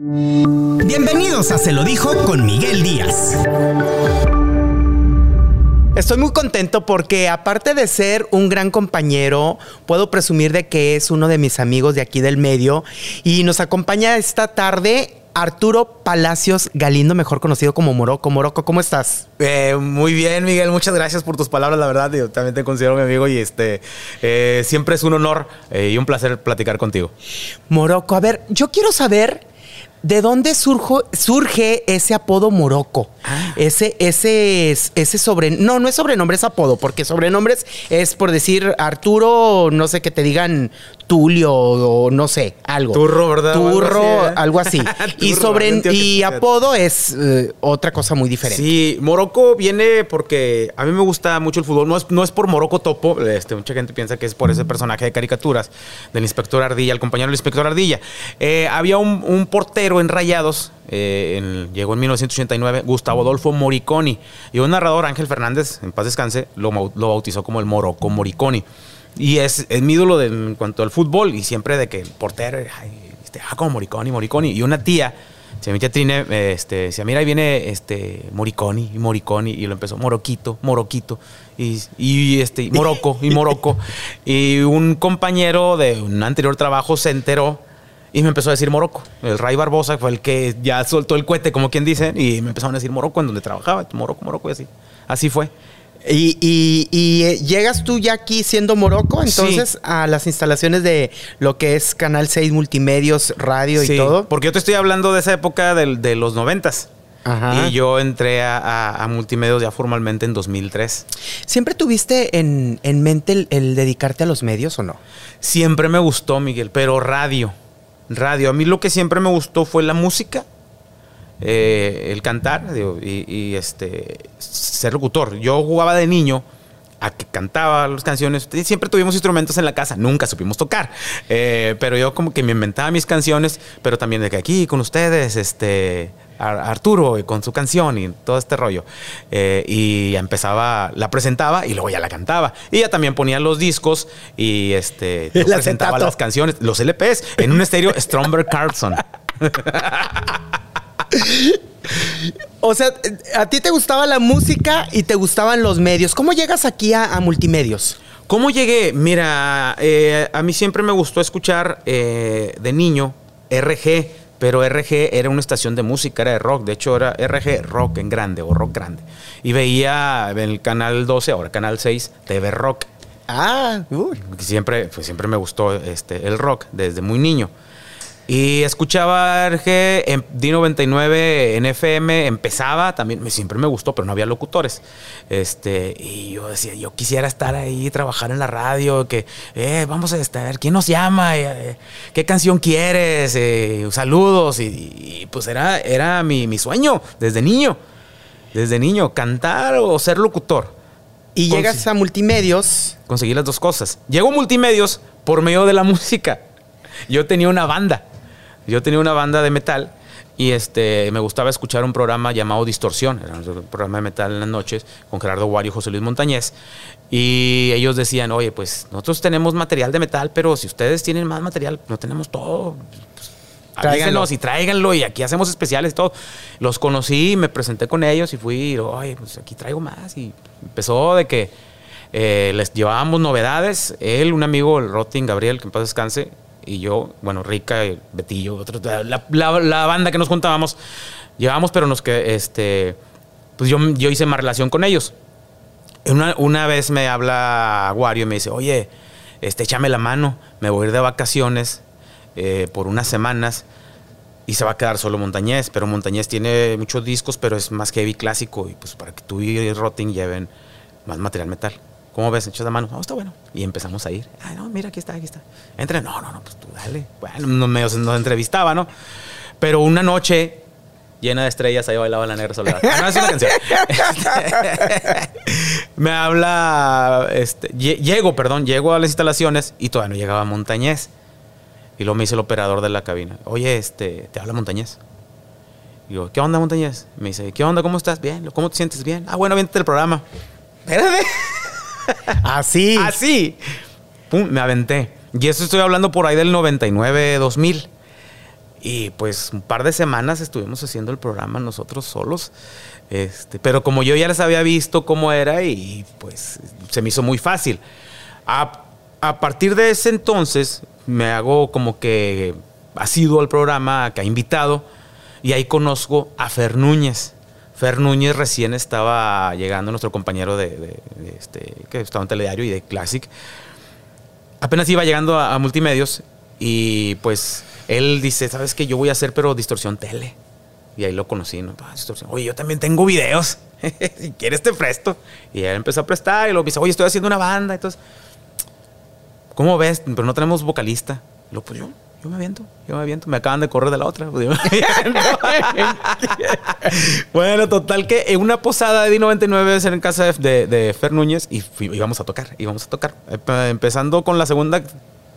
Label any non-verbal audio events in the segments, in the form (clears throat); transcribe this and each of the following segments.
Bienvenidos a Se lo dijo con Miguel Díaz. Estoy muy contento porque aparte de ser un gran compañero, puedo presumir de que es uno de mis amigos de aquí del medio y nos acompaña esta tarde Arturo Palacios Galindo, mejor conocido como Moroco. Moroco, ¿cómo estás? Eh, muy bien, Miguel. Muchas gracias por tus palabras, la verdad. Yo también te considero mi amigo y este eh, siempre es un honor eh, y un placer platicar contigo. Moroco, a ver, yo quiero saber ¿De dónde surge ese apodo Moroco? Ah. Ese, ese, ese sobrenombre. No, no es sobrenombre, es apodo, porque sobrenombres es por decir Arturo, no sé, que te digan Tulio o no sé, algo. Turro, ¿verdad? Turro, algo así. ¿eh? (laughs) y sobre y apodo es eh, otra cosa muy diferente. Sí, Moroco viene porque a mí me gusta mucho el fútbol. No es, no es por Moroco Topo. Este, mucha gente piensa que es por ese personaje de caricaturas del inspector Ardilla, el compañero del inspector Ardilla. Eh, había un, portero en Rayados, llegó en 1989, Gustavo Adolfo Moriconi. Y un narrador, Ángel Fernández, en paz descanse, lo, lo bautizó como el Moroco Moriconi. Y es, mi ídolo en cuanto al fútbol y siempre de que el portero, este, ah, como Moriconi, Moriconi. Y una tía, se mi tía Trine, este, decía, mira, ahí viene este, Moriconi y Moriconi. Y lo empezó, Moroquito, Moroquito. Y, y este, Moroco, y Moroco. (laughs) y un compañero de un anterior trabajo se enteró y me empezó a decir Moroco. El Ray Barbosa fue el que ya soltó el cohete, como quien dice, y me empezaron a decir Moroco en donde trabajaba. Moroco, Moroco, y así. Así fue. Y, eh, llegas tú ya aquí siendo Moroco, entonces, a las instalaciones de lo que es Canal 6 Multimedios, radio y todo. Porque yo te estoy hablando de esa época de, los noventas. Y yo entré a, Multimedios ya formalmente en 2003. ¿Siempre tuviste en, mente el, dedicarte a los medios o no? Siempre me gustó, Miguel, pero radio. Radio. A mí lo que siempre me gustó fue la música eh, el cantar y, este, ser locutor. Yo jugaba de niño a que cantaba las canciones. Siempre tuvimos instrumentos en la casa, nunca supimos tocar. Eh, pero yo como que me inventaba mis canciones, pero también de que aquí con ustedes, este, Arturo con su canción y todo este rollo. Eh, y empezaba, la presentaba y luego ya la cantaba. Y ya también ponía los discos y este, (laughs) presentaba las canciones, los LPs, en un estéreo Stromberg Carlson. (laughs) O sea, a ti te gustaba la música y te gustaban los medios. ¿Cómo llegas aquí a, multimedios? ¿Cómo llegué? Mira, eh, a mí siempre me gustó escuchar eh, de niño RG, pero RG era una estación de música, era de rock. De hecho, era RG Rock en grande o rock grande. Y veía en el canal 12, ahora canal 6, TV Rock. Ah, uy. Siempre, pues siempre me gustó este, el rock desde muy niño. Y escuchaba RG en D99 en FM, empezaba, también me, siempre me gustó, pero no había locutores. Este, y yo decía, yo quisiera estar ahí, trabajar en la radio, que, eh, vamos a estar, ¿quién nos llama? Eh, ¿Qué canción quieres? Eh, saludos. Y, pues era, era mi, mi sueño desde niño, desde niño, cantar o ser locutor. Y llegas a multimedios. Conseguí las dos cosas. Llego a multimedios por medio de la (laughs) música. Yo tenía una banda. Yo tenía una banda de metal y este, me gustaba escuchar un programa llamado Distorsión, era un programa de metal en las noches con Gerardo Guario y José Luis Montañez. Y ellos decían, oye, pues nosotros tenemos material de metal, pero si ustedes tienen más material, no tenemos todo. Pues, tráiganlo. y tráiganlo y aquí hacemos especiales y todo. Los conocí, me presenté con ellos y fui, oye, pues aquí traigo más. Y empezó de que eh, les llevábamos novedades. Él, un amigo, el Rotting Gabriel, que en paz descanse, y yo, bueno, Rica, Betillo, otros, la, la, banda que nos juntábamos, llevábamos, pero nos que, este, pues yo, yo hice más relación con ellos. Una, una vez me habla Wario y me dice, oye, este, échame la mano, me voy a ir de vacaciones eh, por unas semanas y se va a quedar solo Montañez, pero Montañez tiene muchos discos, pero es más heavy clásico y pues para que tú y Rotting lleven más material metal. ¿Cómo ves? Echas la mano. No, está bueno. Y empezamos a ir. Ay, no, mira, aquí está, aquí está. Entra. No, no, no, pues tú dale. Bueno, nos, nos entrevistaba, ¿no? Pero una noche llena de estrellas, ahí bailaba la negra soledad. No, es una canción. (laughs) me habla, este, llego, perdón, llego a las instalaciones y todavía no llegaba Montañez. Y luego me dice el operador de la cabina, oye, este, te habla Montañez. Y digo, ¿qué onda, Montañez? Me dice, ¿qué onda? ¿Cómo estás? Bien. ¿Cómo te sientes? Bien. Ah, bueno, viente el programa. Espérate. (laughs) Así. Así. Pum, me aventé. Y eso estoy hablando por ahí del 99, 2000. Y pues un par de semanas estuvimos haciendo el programa nosotros solos. Este, pero como yo ya les había visto cómo era y pues se me hizo muy fácil. A, a partir de ese entonces me hago como que asiduo al programa, que ha invitado, y ahí conozco a Fer Núñez. Fer Núñez recién estaba llegando, nuestro compañero de, de- de este, que estaba en Telediario y de Classic. Apenas iba llegando a, a Multimedios y pues él dice, ¿sabes qué? Yo voy a hacer pero distorsión tele. Y ahí lo conocí, ¿no? Ah, distorsión. Oye, yo también tengo videos. (laughs) si quieres te presto. Y él empezó a prestar y luego me dice, oye, estoy haciendo una banda. Entonces, ¿cómo ves? Pero no tenemos vocalista. Y luego, pues yo, yo me aviento, yo me aviento. Me acaban de correr de la otra. (laughs) bueno, total que en una posada de D99 en casa de, de- de Fer Núñez y fui- íbamos a tocar, íbamos a tocar. Empe- Empezando con la segunda,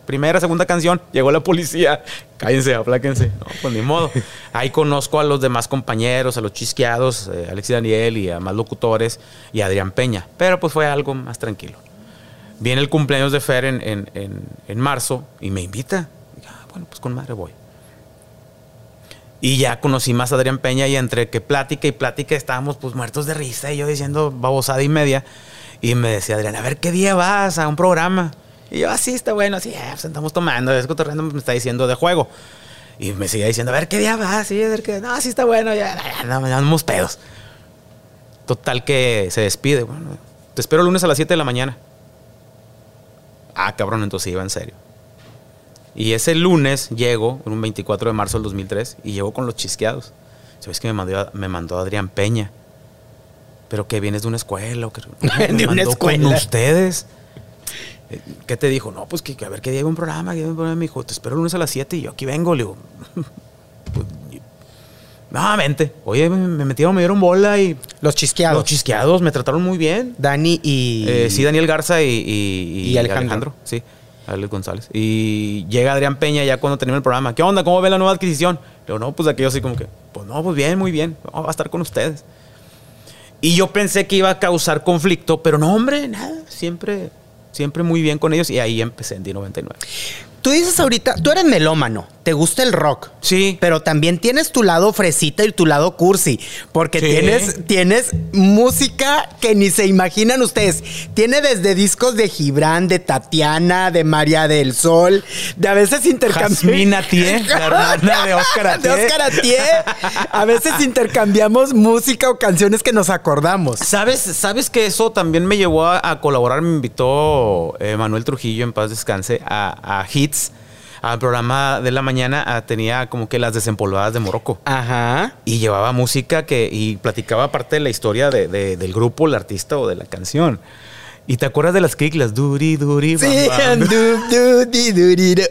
primera, segunda canción, llegó la policía. Cállense, apláquense. No, pues ni modo. Ahí conozco a los demás compañeros, a los chisqueados, eh, Alex y Daniel y a más locutores y a Adrián Peña. Pero pues fue algo más tranquilo. Viene el cumpleaños de Fer en, en- en- en marzo y me invita. Ah, bueno, pues con madre voy. Y ya conocí más a Adrián Peña y entre que plática y plática estábamos pues muertos de risa y yo diciendo babosada y media. Y me decía Adrián, a ver qué día vas a un programa. Y yo, así está bueno, así, ah, pues andamos tomando, es cotorreando, me está diciendo de juego. Y me seguía diciendo, a ver qué día vas, sí, a ver qué, no, sí está bueno, ya, ya, pedos. Total que se despide, bueno, te espero el lunes a las 7 de la mañana. Ah, cabrón, entonces iba en serio. Y ese lunes llego, un 24 de marzo del 2003, y llego con los chisqueados. ¿Sabes que me mandó, me mandó Adrián Peña? ¿Pero que vienes de una escuela? ¿O que, (laughs) De me una mandó escuela. con ustedes? Eh, ¿Qué te dijo? No, pues que, que a ver qué día hay un programa. que hay un programa. Me dijo, te espero el lunes a las 7 y yo aquí vengo. Le digo, (laughs) pues, vente. Oye, me, me metieron, me dieron bola y Los chisqueados. los chisqueados me trataron muy bien. Dani y. Eh, sí, Daniel Garza y, y- Y Alejandro. Sí, Alex González. Y llega Adrián Peña ya cuando termina el programa. ¿Qué onda? ¿Cómo ve la nueva adquisición? Le digo, no, pues aquello así como que, pues no, pues bien, muy bien. Va a estar con ustedes. Y yo pensé que iba a causar conflicto, pero no, hombre, nada. Siempre, siempre muy bien con ellos. Y ahí empecé en D99. Tú dices ahorita, tú eres melómano, te gusta el rock. Sí. Pero también tienes tu lado fresita y tu lado cursi. Porque Sí. tienes, tienes música que ni se imaginan ustedes. Tiene desde discos de Gibran, de Tatiana, de María del Sol, de a veces intercambiamos. Jazmín Atié, (laughs) la hermana de Óscar Atié. De Óscar Atié. A veces intercambiamos música o canciones que nos acordamos. ¿Sabes, ¿Sabes que eso también me llevó a, a colaborar? Me invitó eh, Manuel Trujillo, en paz descanse, a, a Al programa de la mañana. a- tenía como que las desempolvadas de Morocco. Ajá. Y llevaba música que, y platicaba parte de la historia de- de- del grupo, el artista o de la canción. ¿Y te acuerdas de las cliclas? Duri, duri, bam, Sí, bam. (laughs) du, du, di, du, di, du.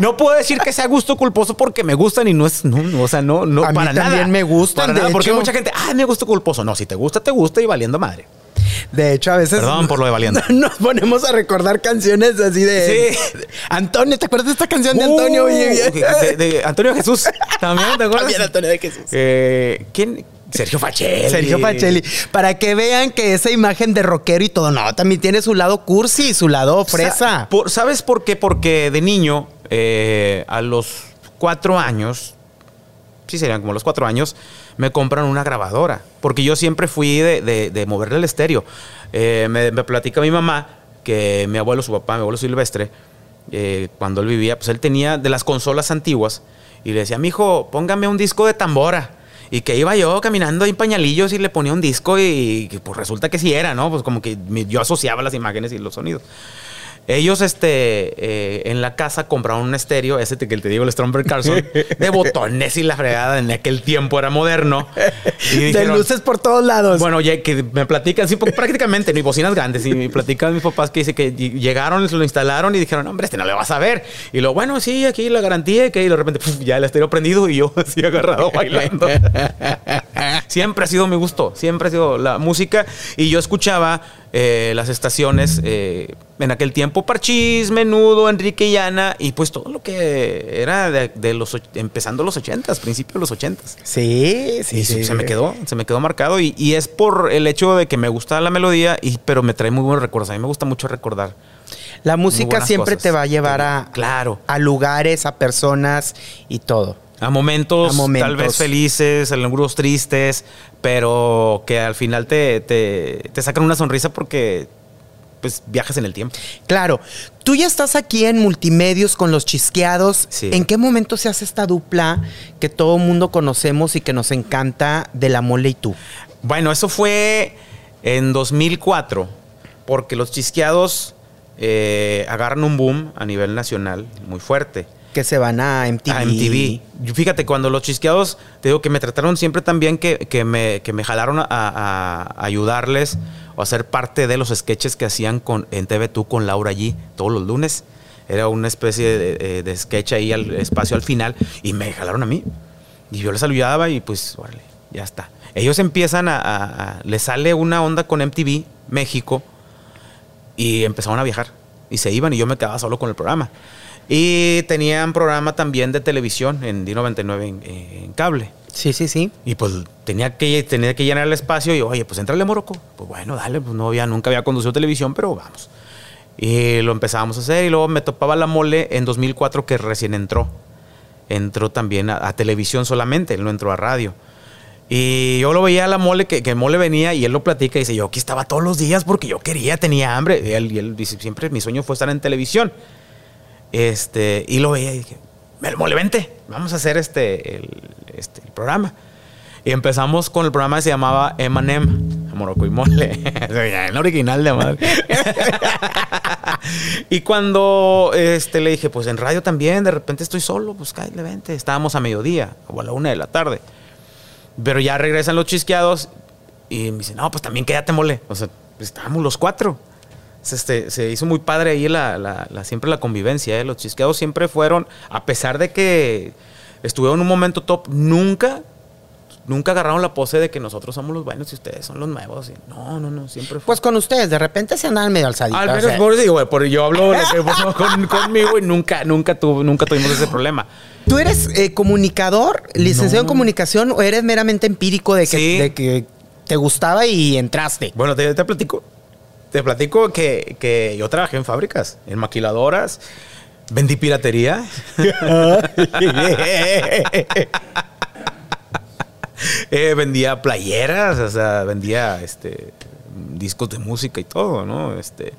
No puedo decir que sea gusto culposo porque me gustan y no es, no, no, o sea, no, no, A mí para también nada. me gustan, Para de nada, porque mucha gente, ah, me gusta culposo. No, si te gusta, te gusta y valiendo madre. De hecho, a veces. Perdón por lo de valiente. (laughs) Nos ponemos a recordar canciones así de. Sí. Antonio, ¿te acuerdas de esta canción de Antonio? Uh, Oye, de, de Antonio Jesús. También, ¿te acuerdas? También Antonio de Jesús. Eh, ¿Quién? Sergio Facelli. Sergio Pacelli. Para que vean que esa imagen de rockero y todo, no, también tiene su lado cursi, su lado fresa. Sa- por- ¿Sabes por qué? Porque de niño, eh, a los cuatro años, sí serían como los cuatro años, me compran una grabadora. Porque yo siempre fui de, de- moverle el estéreo. Eh, me, me platica mi mamá que mi abuelo, su papá, mi abuelo Silvestre, eh, cuando él vivía, pues él tenía de las consolas antiguas y le decía, mi hijo, póngame un disco de tambora. Y que iba yo caminando en pañalillos y le ponía un disco y, y, pues resulta que sí era, ¿no? Pues como que yo asociaba las imágenes y los sonidos. Ellos, este, eh, en la casa compraron un estéreo, ese que te digo, el Stromberg Carlson, (laughs) de botones y la fregada. En aquel tiempo era moderno. (laughs) Y de dijeron, luces por todos lados. Bueno, ya que me platican, sí, prácticamente, ni bocinas grandes. Y me platican mis papás que dice que ll- llegaron, se lo instalaron y dijeron, hombre, este no le vas a ver. Y lo bueno, sí, aquí la garantía, y que y de repente puf, ya el estéreo prendido y yo (laughs) así agarrado bailando. siempre ha sido mi gusto, siempre ha sido la música. Y yo escuchaba eh, las estaciones eh, en aquel tiempo, Parchís, Menudo, Enrique y Ana, y pues todo lo que era de, de los, empezando los ochentas, principios de los ochentas. sí, sí, Y sí. se me quedó, se me quedó marcado. Y, y es por el hecho de que me gusta la melodía, y, pero me trae muy buenos recuerdos. A mí me gusta mucho recordar. La música siempre cosas. te va a llevar a, Claro. a lugares, a personas y todo. A momentos, A momentos. tal vez felices, algunos tristes, pero que al final te, te, te sacan una sonrisa porque pues viajas en el tiempo. Claro, tú ya estás aquí en multimedios con los chisqueados. Sí. ¿En qué momento se hace esta dupla que todo mundo conocemos y que nos encanta de la mole y tú? Bueno, eso fue en 2004, porque los chisqueados eh, agarran un boom a nivel nacional muy fuerte. Que se van a MTV. A MTV. Yo, fíjate, cuando los chisqueados, te digo que me trataron siempre tan bien que, que me, que me jalaron a, a- a ayudarles o a ser parte de los sketches que hacían con, en TV Tú con Laura G todos los lunes. Era una especie de, de- de sketch ahí al espacio al final y me jalaron a mí. Y yo les saludaba y pues, órale, ya está. Ellos empiezan a, a- a- Les sale una onda con MTV México y empezaron a viajar. Y se iban y yo me quedaba solo con el programa. Y tenían programa también de televisión en D99 en, en cable. Sí, sí, sí. Y pues tenía que, tenía que llenar el espacio y, oye, pues entrale Morocco. Pues bueno, dale, pues no había, nunca había conducido televisión, pero vamos. Y lo empezábamos a hacer y luego me topaba la mole en 2004 que recién entró. Entró también a, a televisión solamente, él no entró a radio. Y yo lo veía a la mole, que, que mole venía y él lo platica y dice, yo aquí estaba todos los días porque yo quería, tenía hambre. Y él, y él dice, siempre mi sueño fue estar en televisión. Este, y lo veía y dije, mole, vente, vamos a hacer este, el, este, el programa. Y empezamos con el programa que se llamaba Emanem, Morocco y Mole. (laughs) el original de madre. (laughs) y cuando este, le dije, pues en radio también, de repente estoy solo, pues cállate, vente. Estábamos a mediodía o a la una de la tarde. Pero ya regresan los chisqueados y me dicen, no, pues también quédate, mole. O sea, estábamos los cuatro. Este, se hizo muy padre ahí la, la- la- siempre la convivencia. ¿eh? Los chisqueados siempre fueron, a pesar de que estuvieron en un momento top, nunca, nunca agarraron la pose de que nosotros somos los buenos y ustedes son los nuevos. No, no, no, siempre fue. Pues con ustedes, de repente se andaban medio alzaditos. Al menos o sea. por digo, yo hablo de que pasó con- conmigo y nunca, nunca, tuve, nunca tuvimos ese problema. ¿Tú eres eh, comunicador, licenciado en comunicación o eres meramente empírico de que, Sí. de que te gustaba y entraste? Bueno, te, te platico. Te platico que, que yo trabajé en fábricas, en maquiladoras, vendí piratería. (laughs) Eh, vendía playeras, o sea, vendía este, discos de música y todo, ¿no? Este,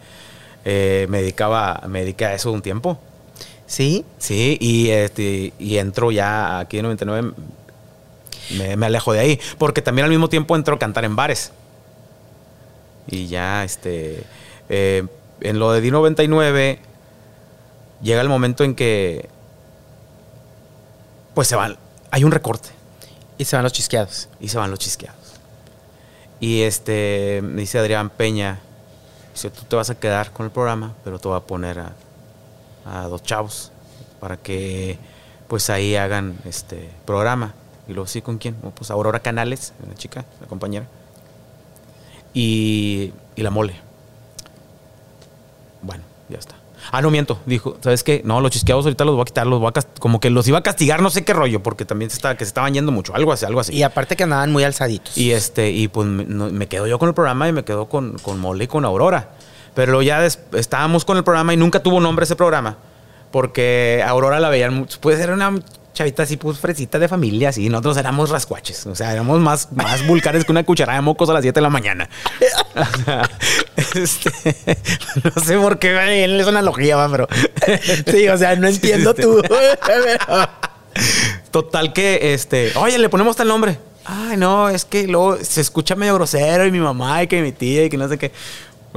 eh, me, dedicaba, me dediqué a eso un tiempo. ¿Sí? Sí, y, este, y entro ya aquí en 99, me, me alejo de ahí, porque también al mismo tiempo entro a cantar en bares. Y ya, este, eh, en lo de D99, llega el momento en que, pues se va, hay un recorte Y se van los chisqueados. y se van los chisqueados. Y este, me dice Adrián Peña, dice, tú te vas a quedar con el programa, pero te voy a poner a, a dos chavos para que pues ahí hagan este programa. Y luego, sí, ¿con quién? "Oh, pues Aurora Canales, la chica, la compañera. Y, y la mole. Bueno, ya está. Ah, no miento. Dijo, ¿sabes qué? No, los chisqueados ahorita los voy a quitar, los voy a como que los iba a castigar, no sé qué rollo, porque también se estaba, que se estaban yendo mucho, algo así, algo así. Y aparte que andaban muy alzaditos. Y este, y pues me, no- me quedo yo con el programa y me quedo con, con Mole y con Aurora. Pero ya des- estábamos con el programa y nunca tuvo nombre ese programa. Porque Aurora la veían mucho. Puede ser una chavita así, pues fresita de familia, así. Nosotros éramos rascuaches. O sea, éramos más, más vulgares que una cucharada de mocos a las 7 de la mañana. (laughs) O sea, este, no sé por qué, es una analogía, pero. (laughs) Sí, o sea, no entiendo sí. tú. (laughs) Total que, este, oye, le ponemos tal nombre. Ay, no, es que luego se escucha medio grosero y mi mamá y que mi tía y que no sé qué.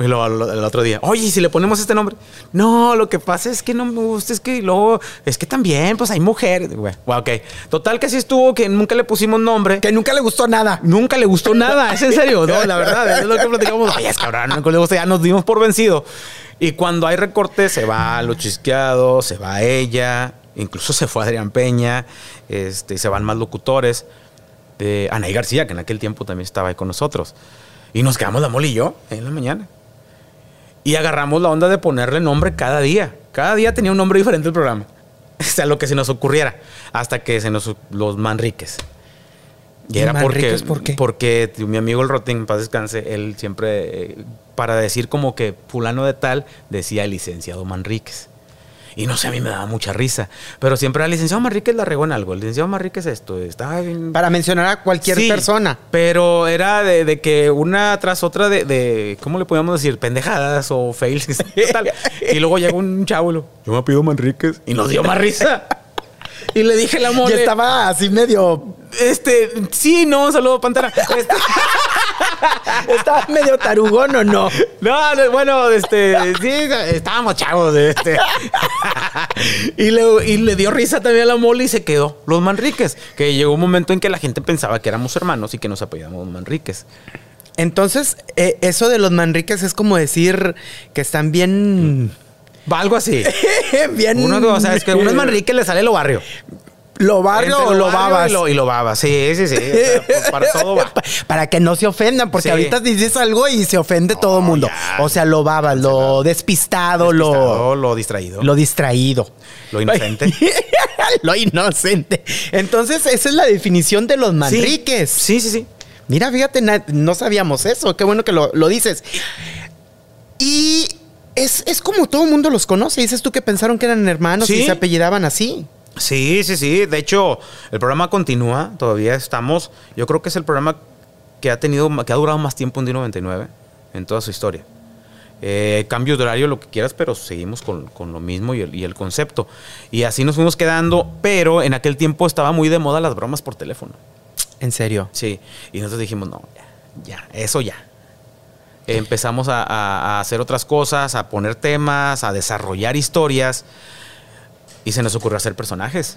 Y luego al- el otro día, oye, ¿y si le ponemos este nombre? No, lo que pasa es que no me gusta, es que luego, es que también, pues hay mujeres. Güey, ok. Total que así estuvo, que nunca le pusimos nombre. que nunca le gustó nada. Nunca le gustó nada, es en serio, no, la verdad, es lo que platicamos. Oye, es cabrón, nunca le gusta, ya nos dimos por vencido. Y cuando hay recortes, se va lo chisqueado, se va ella, incluso se fue Adrián Peña, este, se van más locutores. De Anaí García, que en aquel tiempo también estaba ahí con nosotros. Y nos quedamos la mole y yo en la mañana. Y agarramos la onda de ponerle nombre cada día. Cada día tenía un nombre diferente el programa. (laughs) O sea, lo que se nos ocurriera. Hasta que se nos... Los Manriques. Y ¿Los era porque, por qué? porque mi amigo el Rotin, en paz descanse, él siempre, eh, para decir como que fulano de tal, decía licenciado Manríquez. Y no sé, a mí me daba mucha risa. Pero siempre el licenciado Manríquez la regó en algo. El licenciado Manríquez esto, estaba bien... Para mencionar a cualquier Sí, persona. Pero era de, de que una tras otra de, de, ¿cómo le podíamos decir? Pendejadas o fails. (laughs) tal. Y luego llegó un chavo yo me pido Manríquez. Y nos dio más risa. (laughs) Y le dije la Y mole. estaba así medio. Este, sí, no, un saludo, Pantera. Este, (laughs) Estaba medio tarugón o no. no, no, bueno, este, sí, estábamos chavos, este. (laughs) y, le, y le dio risa también a la mole y se quedó. Los Manríquez. Que llegó un momento en que la gente pensaba que éramos hermanos y que nos apoyábamos Manríquez. Entonces, eh, eso de los manriques es como decir que están bien. Va algo así. (laughs) bien. Uno, o sea, es que uno es Manrique le sale lo barrio. ¿Lo barrio o lo barrio babas? Y lo, y lo babas, sí, sí, sí. o sea, (laughs) pues, para todo va. Pa- Para que no se ofendan, porque Sí. ahorita dices algo y se ofende todo el mundo. ya. O sea, lo babas, lo despistado, Despistado, lo, lo distraído. lo Lo, distraído. inocente. (laughs) lo inocente. Entonces, esa es la definición de los manriques. Sí, sí, sí. Mira, fíjate, no sabíamos eso. Qué bueno que lo, lo dices. Y es, es como todo el mundo los conoce. Dices tú que pensaron que eran hermanos y se apellidaban así. Sí, sí, sí. De hecho, el programa continúa. Todavía estamos. Yo creo que es el programa que ha tenido, que ha durado más tiempo en D99 en toda su historia. Eh, cambios de horario, lo que quieras, pero seguimos con, con lo mismo y el, y el concepto. Y así nos fuimos quedando, pero en aquel tiempo estaba muy de moda las bromas por teléfono. En serio. Sí. Y nosotros dijimos, no, ya, ya, eso ya. Empezamos a, a- a hacer otras cosas, a poner temas, a desarrollar historias. Y se nos ocurrió hacer personajes.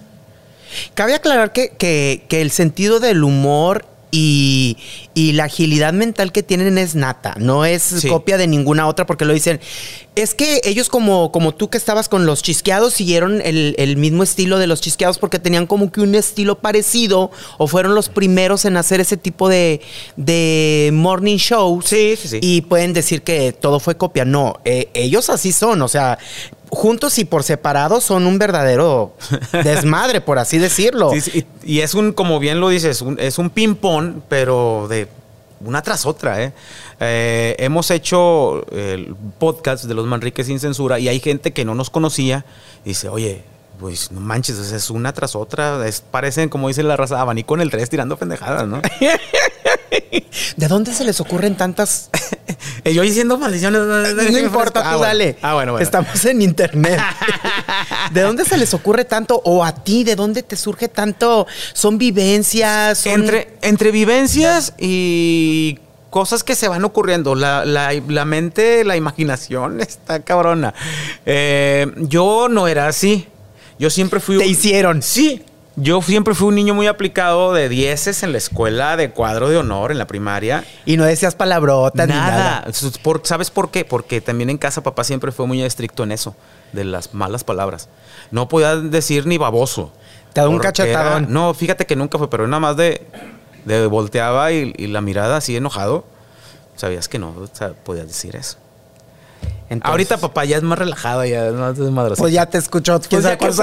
Cabe aclarar que, que- que el sentido del humor y, y la agilidad mental que tienen es nata, no es Sí. copia de ninguna otra porque lo dicen. Es que ellos como, como tú que estabas con los chisqueados siguieron el, el mismo estilo de los chisqueados porque tenían como que un estilo parecido o fueron los primeros en hacer ese tipo de, de morning shows. Sí, sí, sí. Y pueden decir que todo fue copia. No, eh, ellos así son, o sea, juntos y por separado son un verdadero (laughs) desmadre, por así decirlo. Sí, sí, y, y es un, como bien lo dices, un- es un ping-pong, pero de una tras otra. ¿eh? Eh, hemos hecho el podcast de los Manriques sin censura y hay gente que no nos conocía y dice, oye, pues no manches, es una tras otra. Es, parecen, como dice la raza, abanico en el 3 tirando pendejadas, ¿no? (laughs) ¿De dónde se les ocurren tantas? Yo diciendo maldiciones. No importa, tú Ah, dale. Ah, bueno, bueno. Estamos en internet. (laughs) ¿De dónde se les ocurre tanto? O a ti, ¿de dónde te surge tanto? ¿Son vivencias? Son... Entre, entre vivencias y cosas que se van ocurriendo. La, la- la mente, la imaginación (laughs) está cabrona. Eh, yo no era así. Yo siempre fui... Te un- hicieron. Sí. Yo siempre fui un niño muy aplicado de dieces en la escuela, de cuadro de honor en la primaria. Y no decías palabrotas ni Nada. por- ¿Sabes por qué? Porque también en casa papá siempre fue muy estricto en eso, de las malas palabras. No podía decir ni baboso. Te da un cachetadón. era- no, fíjate que nunca fue, pero nada más de, de volteaba y, y la mirada así enojado. Sabías que no o sea, podías decir eso. Entonces, Ahorita papá ya es más relajado, ya es más desmadroso. Pues ya te escuchó. ¿Quién Pues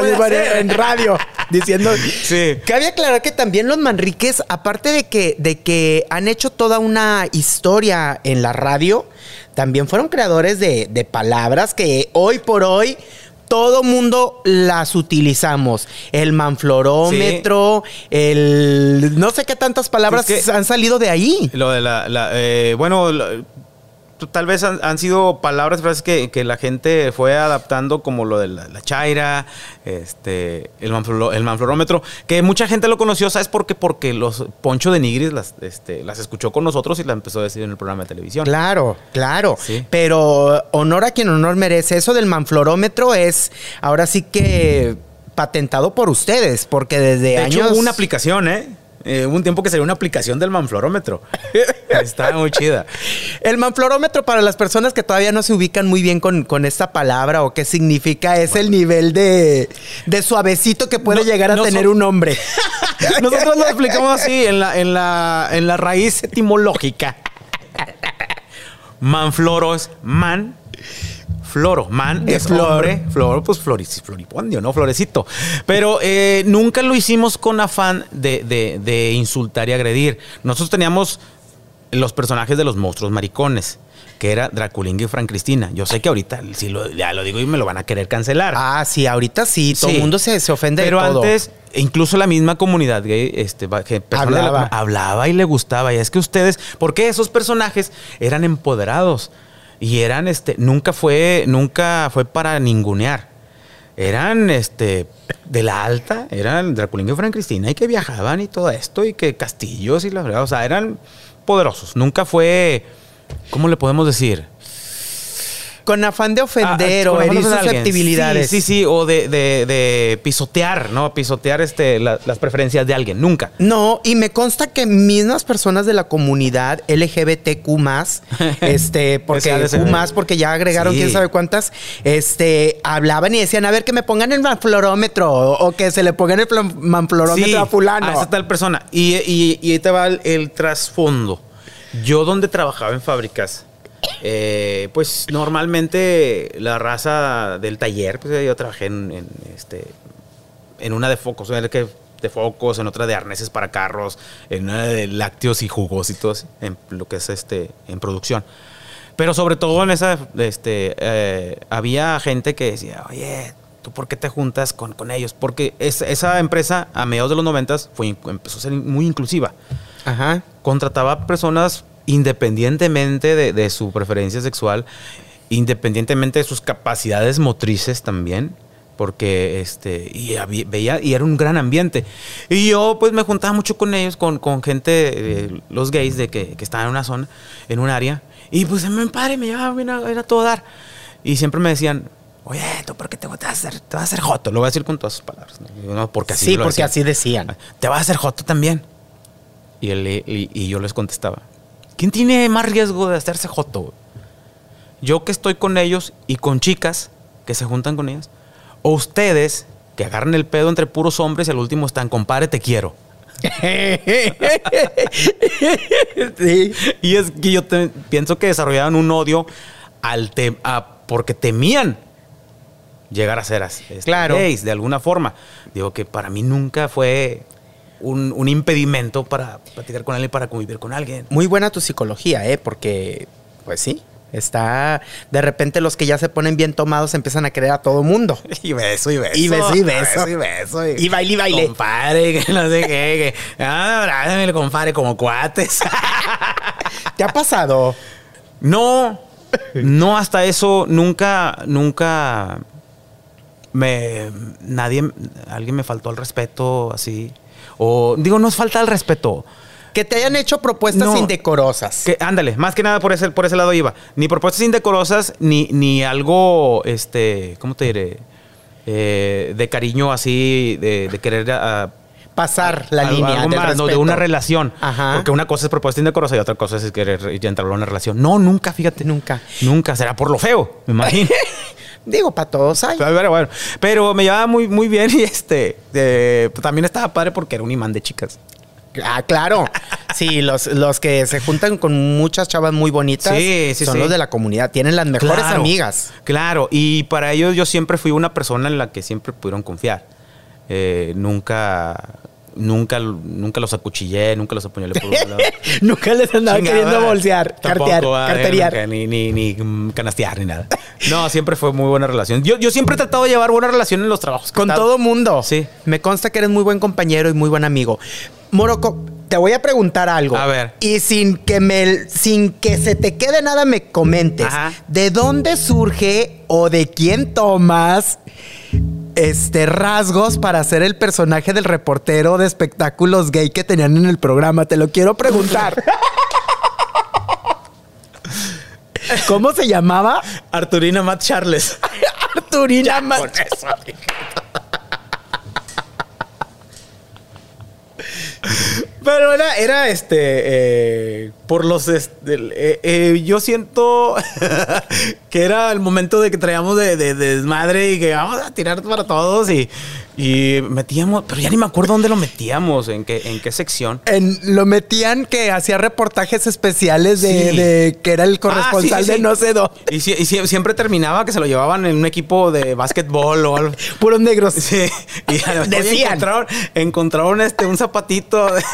en radio (laughs) diciendo. Sí. Cabe aclarar que también los Manriques, aparte de que, de que han hecho toda una historia en la radio, también fueron creadores de, de palabras que hoy por hoy. Todo mundo las utilizamos. El manflorómetro, el. No sé qué tantas palabras Es que- han salido de ahí. Lo de la, la, eh, bueno, tal vez han, han sido palabras frases que, que la gente fue adaptando como lo de la, la chaira, este, el, el manflorómetro, que mucha gente lo conoció, ¿sabes por qué? Porque los Poncho de Nigris las, este, las escuchó con nosotros y la empezó a decir en el programa de televisión. Claro, claro. Sí. Pero honor a quien honor merece. Eso del manflorómetro es ahora sí que patentado por ustedes, porque desde De años. hecho, hubo una aplicación, ¿eh? Eh, hubo un tiempo que salió una aplicación del manflorómetro. (laughs) Está muy chida. El manflorómetro, para las personas que todavía no se ubican muy bien con, con esta palabra o qué significa, es el nivel de, de suavecito que puede No, llegar a no tener so- un hombre. (laughs) Nosotros lo explicamos así en la, en la, en la raíz etimológica. Manfloro es man. Floro, man De es flor. hombre, flor, pues floris- floripondio, ¿no? Florecito. Pero eh, nunca lo hicimos con afán de, de- de insultar y agredir. Nosotros teníamos los personajes de los monstruos maricones, que era Draculinga y Fran Cristina. Yo sé que ahorita, si lo, ya lo digo y me lo van a querer cancelar. Ah, sí, ahorita sí, todo el Sí. mundo se, se ofende Pero de todo. antes, incluso la misma comunidad gay, este, que la Hablaba. hablaba y le gustaba. Y es que ustedes, porque esos personajes eran empoderados y eran, este, nunca fue, nunca fue para ningunear. Eran, este, de la alta, eran Draculinga y Fran Cristina y que viajaban y todo esto y que castillos y la verdad, o sea, eran poderosos. Nunca fue, ¿cómo le podemos decir? Con afán de ofender Ah, o herir susceptibilidades. Sí, sí, sí, o de, de- de pisotear, ¿no? Pisotear este, la- las preferencias de alguien. Nunca. No, y me consta que mismas personas de la comunidad LGBTQ (laughs) este, porque. Q porque ya agregaron Sí. quién sabe cuántas, este, hablaban y decían, a ver, que me pongan el manflorómetro o, que se le pongan el manflorómetro a fulano. a esa tal persona. Y, y- y ahí te va el, el trasfondo. Yo donde trabajaba en fábricas, eh, pues normalmente la raza del taller, pues yo trabajé en, en, este, en una de focos, en que de focos, en otra de arneses para carros, en una de lácteos y jugos y todo en lo que es este, en producción. Pero sobre todo en esa, este, eh, había gente que decía, oye, ¿tú por qué te juntas con, con ellos? Porque es- esa empresa a mediados de los noventas fue, empezó a ser muy inclusiva. Ajá. Contrataba personas independientemente de, de su preferencia sexual, independientemente de sus capacidades motrices también. Porque este, y había- veía, y era un gran ambiente. Y yo, pues, me juntaba mucho con ellos, con, con gente, eh, los gays, de que, que estaban en una zona, en un área. Y pues, me padre, me llevaba bien a, bien a todo dar. Y siempre me decían, oye, ¿tú por qué te vas a hacer, te vas a hacer joto? Lo voy a decir con todas sus palabras. ¿no? Y yo, "No, porque así sí, lo porque decían. así decían. Te vas a hacer joto también. Y, él, y, y yo les contestaba, ¿quién tiene más riesgo de hacerse joto? Yo que estoy con ellos y con chicas que se juntan con ellas. O ustedes que agarran el pedo entre puros hombres y al último están, compadre, te quiero. (laughs) sí. Y es que yo te- pienso que desarrollaban un odio al te- a- porque temían llegar a ser así, este, Claro. gays, de alguna forma. Digo que para mí nunca fue un, un impedimento para platicar con alguien, para convivir con alguien. Muy buena tu psicología, ¿eh? Porque, pues sí, está... De repente los que ya se ponen bien tomados empiezan a querer a todo mundo. (laughs) Y beso, y beso. Y beso, y beso. Y beso. Y baile, y baile. Compadre, que no sé qué. Que, ah, compadre, como cuates. (laughs) ¿Te ha pasado? No, no hasta eso, nunca, nunca me, nadie, alguien me faltó al respeto así. O digo, no es falta al respeto. Que te hayan hecho propuestas No. indecorosas. Que, ándale, más que nada por ese, por ese lado iba. Ni propuestas indecorosas, ni, ni algo, este, ¿cómo te diré? Eh, de cariño así, de, de querer Pasar la línea algo del más, ¿no? de una relación. Ajá. Porque una cosa es propuesta indecorosa y otra cosa es querer ya entrar en una relación. No, nunca, fíjate. Nunca. Nunca. Será por lo feo, me imagino. (laughs) Digo, para todos hay. Pero bueno, pero me llevaba muy, muy bien (laughs) y este eh, también estaba padre porque era un imán de chicas. Ah, claro. Sí, los, los que se juntan con muchas chavas muy bonitas Sí, sí, son sí. los de la comunidad. Tienen las mejores Claro, amigas. Claro, y para ellos yo siempre fui una persona en la que siempre pudieron confiar. Eh, nunca, nunca, nunca los acuchillé, nunca los apuñalé por un lado. (laughs) Nunca les andaba Chingada, queriendo bolsear, tampoco, cartear, ah, carterear. nunca, ni, ni, ni canastear, ni nada. (laughs) No, siempre fue muy buena relación. Yo, yo siempre he tratado de llevar buena relación en los trabajos. Con todo mundo. Sí. Me consta que eres muy buen compañero y muy buen amigo. Moroco, te voy a preguntar algo. A ver. Y sin que me, sin que se te quede nada, me comentes. Ajá. ¿De dónde surge o de quién tomas este rasgos para ser el personaje del reportero de espectáculos gay que tenían en el programa? Te lo quiero preguntar. (laughs) ¿Cómo se llamaba? Arturina Matt Charles. (laughs) Arturina Ma- Pero era, era este, eh, por los, este, yo siento (laughs) que era el momento de que traíamos de- de desmadre y que vamos a tirar para todos y, y metíamos, pero ya ni me acuerdo dónde lo metíamos, en qué, en qué sección. En- lo metían que hacía reportajes especiales de, Sí. de que era el corresponsal Ah, sí, sí, de no sé dónde. Y, sie- y sie- siempre terminaba que se lo llevaban en un equipo de básquetbol o algo. (laughs) Puros negros. Sí. Y Decían. encontraron, encontraron este, un zapatito. de- (laughs)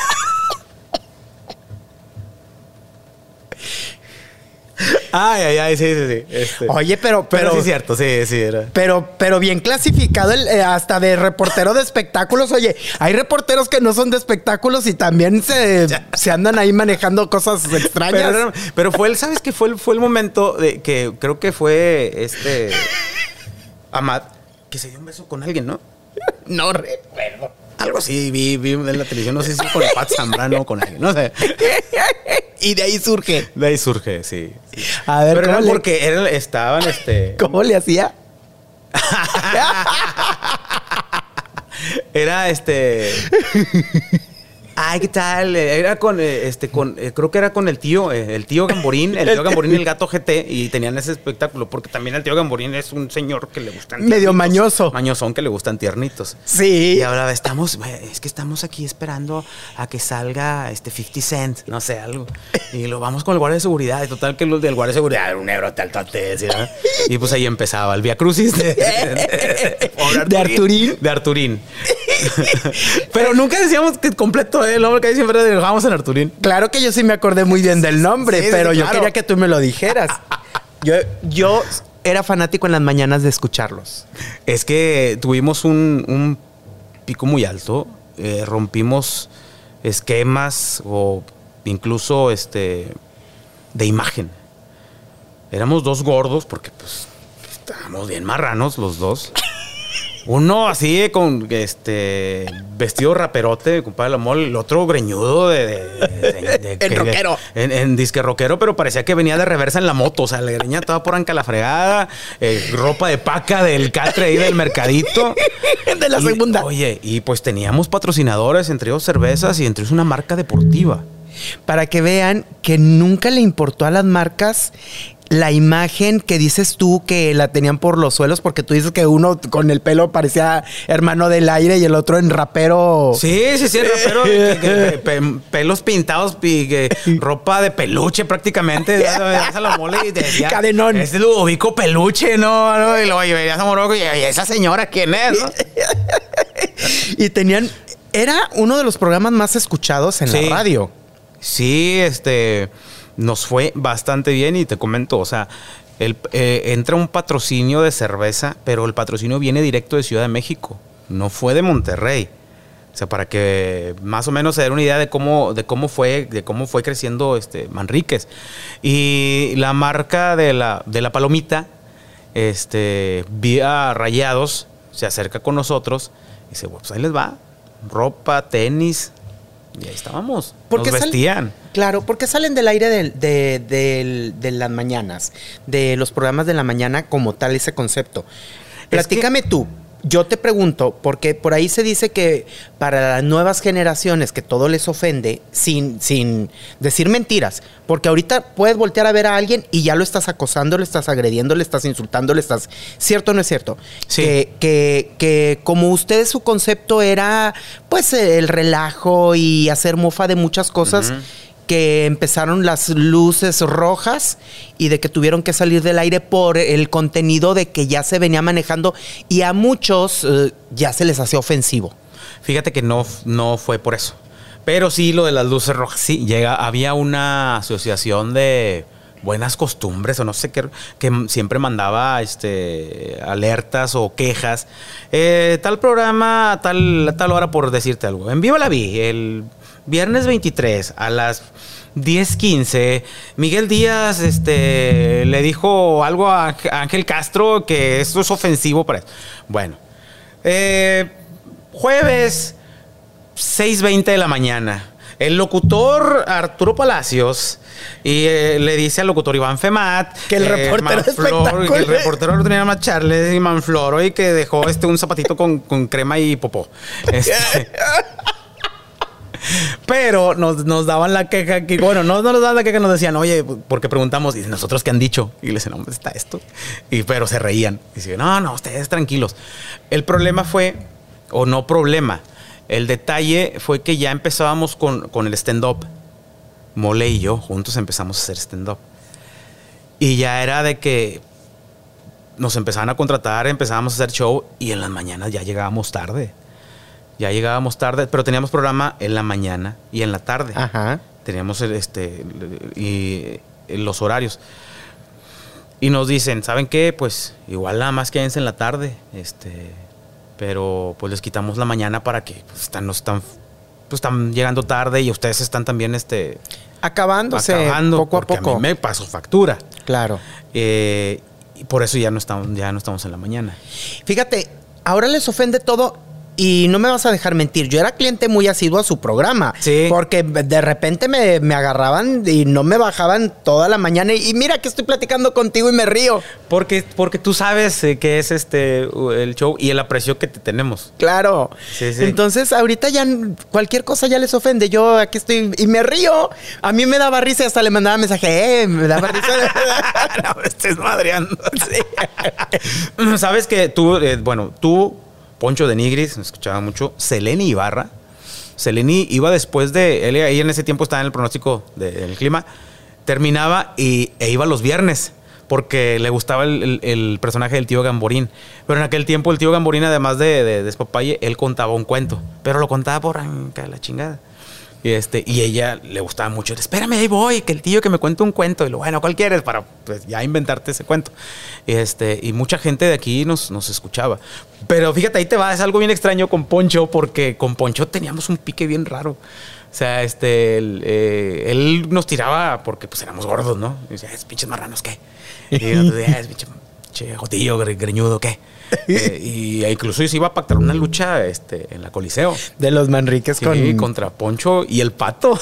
Ay, ay, ay, sí, sí, sí. Este. Oye, pero, pero, pero, sí es cierto, sí, sí. Era. pero, pero bien clasificado el, eh, hasta de reportero de espectáculos. Oye, hay reporteros que no son de espectáculos y también se, se andan ahí manejando cosas extrañas. Pero fue el, ¿sabes qué? Fue el, fue el momento de que creo que fue este (laughs) Amad que se dio un beso con alguien, ¿no? no recuerdo. Algo así, vi, vi en la televisión, no sé si con el Pat Zambrano o con alguien, no sé. (laughs) Y de ahí surge. De ahí surge, sí. sí. A ver, Pero ¿cómo era le- porque era- estaban, este... (laughs) ¿Cómo le hacía? (laughs) Era este. Ay, ¿qué tal? Era con, eh, este, con, eh, creo que era con el tío, eh, el tío Gamborín, el tío Gamborín y el gato GT, y tenían ese espectáculo, porque también el tío Gamborín es un señor que le gustan Medio tiernitos. mañoso. Mañosón que le gustan tiernitos. Sí. Y ahora estamos, es que estamos aquí esperando a que salga este 50 Cent, no sé, algo. Y lo vamos con el guardia de seguridad. Y total que los del guardia de seguridad era un negro tal, tal, tal. Y pues ahí empezaba el Via Crucis de, De Arturín. De Arturín. Pero nunca decíamos que completo, ¿eh? el nombre que siempre dejábamos en Arturín. Claro que yo sí me acordé muy bien del nombre, Sí, sí, pero yo quería que tú me lo dijeras. Yo, yo era fanático en las mañanas de escucharlos. Es que tuvimos un, un pico muy alto, eh, rompimos esquemas o incluso este de imagen. Éramos dos gordos porque pues estábamos bien marranos los dos. Uno así eh, con este vestido raperote, compadre la mole, el otro greñudo de, de- de- de- (laughs) En rockero. En, en disque rockero, pero parecía que venía de reversa en la moto. O sea, la greña estaba por anca la fregada, eh, ropa de paca del catre ahí del mercadito. (laughs) De la Y, segunda. Oye, y pues teníamos patrocinadores, entre ellos cervezas y entre ellos una marca deportiva. Para que vean que nunca le importó a las marcas la imagen que dices tú que la tenían por los suelos, porque tú dices que uno con el pelo parecía hermano del aire y el otro en rapero. Sí, sí, sí, rapero, que- que- pe- pelos pintados, y que (laughs) ropa de peluche prácticamente. Ya veías a la mole y decía, Cadenón. Peluche, ¿no? ¿no? Y luego veías a Morocco y, y esa señora, ¿quién es? no? (laughs) Y tenían. Era uno de los programas más escuchados en Sí. la radio. Sí, este, nos fue bastante bien y te comento, o sea, el, eh, entra un patrocinio de cerveza, pero el patrocinio viene directo de Ciudad de México, no fue de Monterrey. O sea, para que más o menos se den una idea de cómo, de cómo fue, de cómo fue creciendo este Manríquez. Y la marca de la, de la palomita, este, vía Rayados, se acerca con nosotros y dice, "Bueno, pues ahí les va. Ropa, tenis. Y ahí estábamos. Porque Nos sal- vestían. Claro, porque salen del aire de, de las mañanas, de los programas de la mañana como tal ese concepto. Platícame tú. Yo te pregunto, porque por ahí se dice que para las nuevas generaciones que todo les ofende, sin, sin decir mentiras, porque ahorita puedes voltear a ver a alguien y ya lo estás acosando, le estás agrediendo, le estás insultando, le estás... ¿Cierto o no es cierto? Sí. Que, que, que como ustedes su concepto era pues el relajo y hacer mofa de muchas cosas. Que empezaron las luces rojas y de que tuvieron que salir del aire por el contenido de que ya se venía manejando y a muchos eh, ya se les hacía ofensivo. Fíjate que no, no fue por eso. Pero sí, lo de las luces rojas, sí, llega, había una asociación de buenas costumbres o no sé qué, que siempre mandaba este, alertas o quejas. Eh, tal programa, tal, tal hora por decirte algo. En Viva la Vi, el viernes 23 a las 10:15, Miguel Díaz este, le dijo algo a Ángel- Castro que esto es ofensivo para él. Bueno, eh, jueves 6.20 de la mañana. El locutor Arturo Palacios y eh, le dice al locutor Iván Femat Que el reportero de Manflor, que el reportero tenía más Charles y Manfloro y que dejó este un zapatito con, con crema y popó. (laughs) Este, pero nos, nos daban la queja que, bueno, no, no nos daban la queja, nos decían, oye, porque preguntamos, y nosotros qué han dicho. Y le dicen, no, está esto. Y pero se reían. Y dicen, no, no, ustedes tranquilos. El problema fue, o no problema, el detalle fue que ya empezábamos con, con el stand-up. Mole y yo juntos empezamos a hacer stand-up. Y ya era de que nos empezaban a contratar, empezábamos a hacer show y en las mañanas ya llegábamos tarde. Ya llegábamos tarde, pero teníamos programa en la mañana y en la tarde. Ajá. Teníamos este y, eh, los horarios. Y nos dicen, ¿saben qué? Pues igual nada más quédense en la tarde. Este, pero pues les quitamos la mañana para que pues, están, no están, pues, están llegando tarde y ustedes están también este, Acabándose acabando poco a poco. mí me pasó factura. Claro. Eh, y por eso ya no estamos, ya no estamos en la mañana. Fíjate, ahora les ofende todo y no me vas a dejar mentir. Yo era cliente muy asiduo a su programa. Sí. Porque de repente me, me agarraban y no me bajaban toda la mañana. Y, y mira que estoy platicando contigo y me río. Porque, porque tú sabes eh, que es este el show y el aprecio que te tenemos. Claro. Sí, sí. Entonces, ahorita ya cualquier cosa ya les ofende. Yo aquí estoy y me río. A mí me daba risa y hasta le mandaba mensaje. Eh, me daba risa. (laughs) (laughs) no me estés madreando. (laughs) Sabes que tú, eh, bueno, tú, Poncho de Nigris, me escuchaba mucho, Seleni Ibarra. Seleni iba después de, él ahí en ese tiempo estaba en el pronóstico de- del clima, terminaba y, e iba los viernes porque le gustaba el, personaje del tío Gamborín. Pero en aquel tiempo el tío Gamborín, además de, de él contaba un cuento, pero lo contaba por la chingada. Y, este, y ella le gustaba mucho. Espérame, ahí voy, que el tío que me cuente un cuento. Y lo bueno, ¿cuál quieres? Para pues, ya inventarte ese cuento. Y, este, y mucha gente de aquí nos, nos escuchaba. Pero fíjate, ahí te va, es algo bien extraño con Poncho, porque con Poncho teníamos un pique bien raro. O sea, este, él, eh, él nos tiraba porque pues éramos gordos, ¿no? Y decía, es pinches marranos, ¿qué? Y "Eh, es pinche, jotillo, gre- greñudo, ¿qué? (laughs) Eh, y incluso se iba a pactar una lucha este, en la Coliseo. De los Manriques Sí, con. contra Poncho y el pato.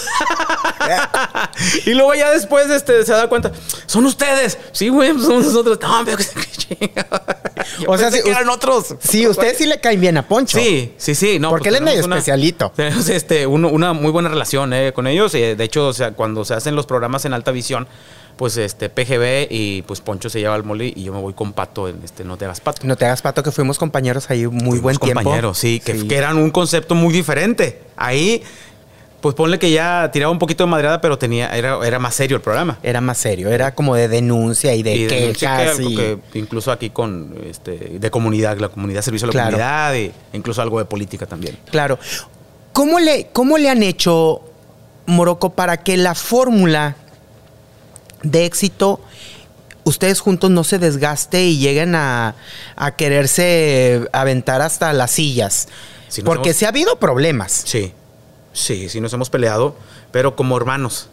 (laughs) y luego ya después este, se da cuenta, son ustedes. Sí, güey, somos nosotros. No, pero que (laughs) O sea, que us- eran otros. Sí, ustedes sí le caen bien a Poncho. Sí, sí, sí. No, Porque pues él es medio una- especialito. Tenemos este, uno- una muy buena relación eh, con ellos. Eh, de hecho, o sea, cuando se hacen los programas en alta visión, pues este PGB y pues Poncho se lleva al mole y yo me voy con Pato en este No te hagas pato. No te hagas pato que fuimos compañeros ahí muy Fuimos buen tiempo. compañeros, sí que, que eran un concepto muy diferente. Ahí, pues ponle que ya tiraba un poquito de madreada, pero tenía, era, era más serio el programa. Era más serio, era como de denuncia y de Y quejas. que- y- que incluso aquí con este, de comunidad, la comunidad, servicio a la Claro. comunidad, e incluso algo de política también. Claro. ¿Cómo le, ¿Cómo le han hecho, Morocco, para que la fórmula de éxito ustedes juntos no se desgaste y lleguen a, a quererse aventar hasta las sillas? Porque hemos- sí ha habido problemas. Sí, sí, sí nos hemos peleado, pero como hermanos.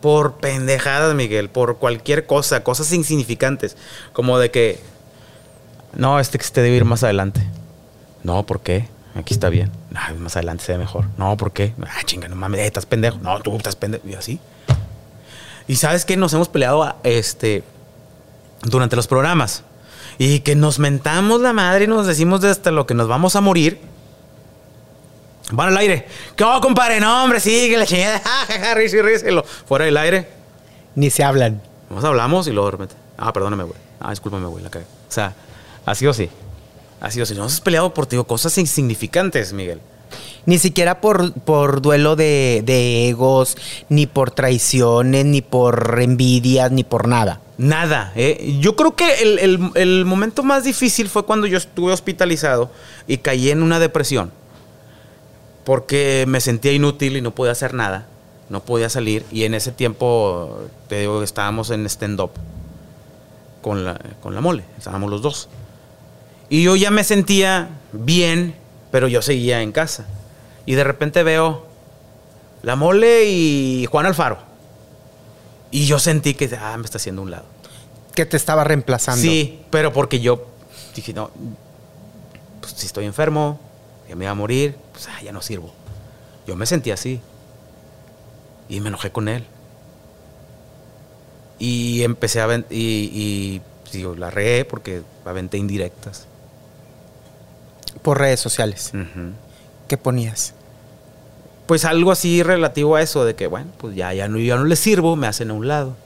Por pendejadas, Miguel, por cualquier cosa, cosas insignificantes. Como de que, no, este que se te debe ir más adelante. No, ¿por qué? Aquí está bien. Ah, más adelante se ve mejor. No, ¿por qué? Ah, chinga, no mames, eh, estás pendejo. No, tú estás pendejo. Y así. Y sabes que nos hemos peleado a- este, durante los programas. Y que nos mentamos la madre y nos decimos de hasta lo que nos vamos a morir. Van al aire. ¿Qué hago, compadre? No, hombre, sí, que la chingada. (laughs) Ja, ja, ja, risa y risa. Y lo- Fuera del aire. Ni se hablan. Nos hablamos y luego de repente. Ah, perdóname, güey. Ah, discúlpame, güey, la cagué. O sea, ha sido así. Ha sido así. Nos hemos peleado por, digo, cosas insignificantes, Miguel. Ni siquiera por, por duelo de, egos, ni por traiciones, ni por envidias, ni por nada. Nada. ¿eh? Yo creo que el, el- momento más difícil fue cuando yo estuve hospitalizado y caí en una depresión. Porque me sentía inútil y no podía hacer nada. No podía salir. Y en ese tiempo, estábamos en stand-up con la, con la mole. Estábamos los dos. Y yo ya me sentía bien, pero yo seguía en casa. Y de repente veo la mole y Juan Alfaro. Y yo sentí que, ah, me está haciendo un lado. Que te estaba reemplazando. Sí, pero porque yo dije, no, pues si estoy enfermo, ya me iba a morir, pues ah, ya no sirvo. Yo me sentí así. Y me enojé con él. Y empecé a y, y digo, la regué porque aventé indirectas. Por redes sociales. ¿Qué ponías? Pues algo así relativo a eso, de que bueno, pues ya, ya no, ya no les sirvo, me hacen a un lado.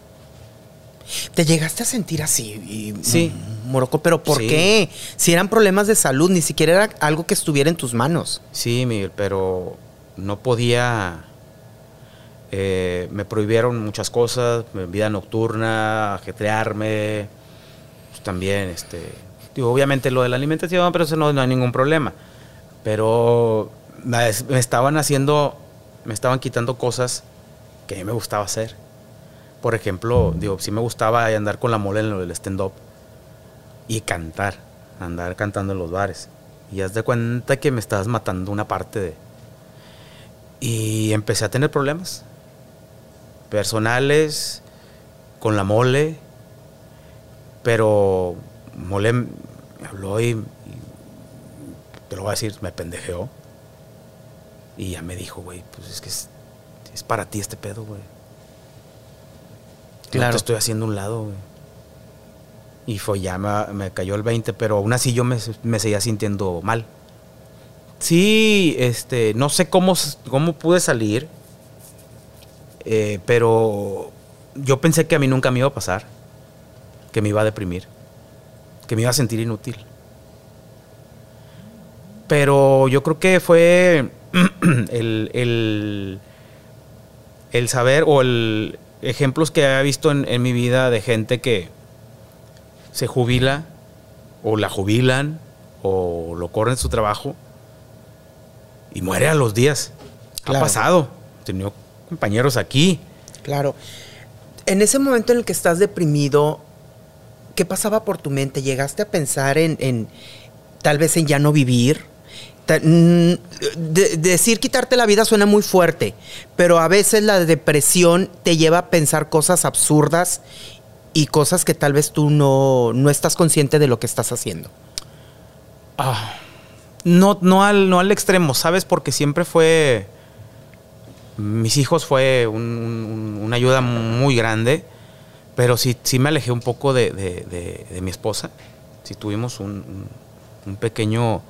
¿Te llegaste a sentir así, y- Sí. Morocco? ¿Pero por Sí. qué? Si eran problemas de salud, ni siquiera era algo que estuviera en tus manos. Sí, Miguel, pero no podía. eh, me prohibieron muchas cosas, vida nocturna, ajetrearme. pues, también, este. Obviamente lo de la alimentación, pero eso no, no hay ningún problema. Pero me, estaban haciendo. Me estaban quitando cosas que a mí me gustaba hacer. por ejemplo, digo, sí me gustaba andar con la mole en el stand-up y cantar, andar cantando en los bares. Y haz de cuenta que me estabas matando una parte de... Y empecé a tener problemas personales con la mole, pero mole me habló y, y te lo voy a decir, me pendejeó. Y ya me dijo, güey, pues es que es, es para ti este pedo, güey. No Claro. te estoy haciendo un lado, güey. Y fue ya, me, me cayó el 20, pero aún así yo me, me seguía sintiendo mal. Sí, este, no sé cómo, cómo pude salir, eh, pero yo pensé que a mí nunca me iba a pasar, que me iba a deprimir, que me iba a sentir inútil. Pero yo creo que fue (clears throat) el, el, el saber o el ejemplos que he visto en, en mi vida de gente que se jubila o la jubilan o lo corren su trabajo y muere a los días. Claro. Ha pasado. He tenido compañeros aquí. Claro. En ese momento en el que estás deprimido, ¿qué pasaba por tu mente? ¿Llegaste a pensar en, tal vez en ya no vivir? Mm, de- decir quitarte la vida suena muy fuerte, pero a veces la depresión te lleva a pensar cosas absurdas y cosas que tal vez tú no, no estás consciente de lo que estás haciendo. Ah, no, no, al, no al extremo, ¿sabes? Porque siempre fue. Mis hijos fue un- una ayuda muy grande, pero sí, sí me alejé un poco de, de- de- de mi esposa. Sí tuvimos un, un- un pequeño.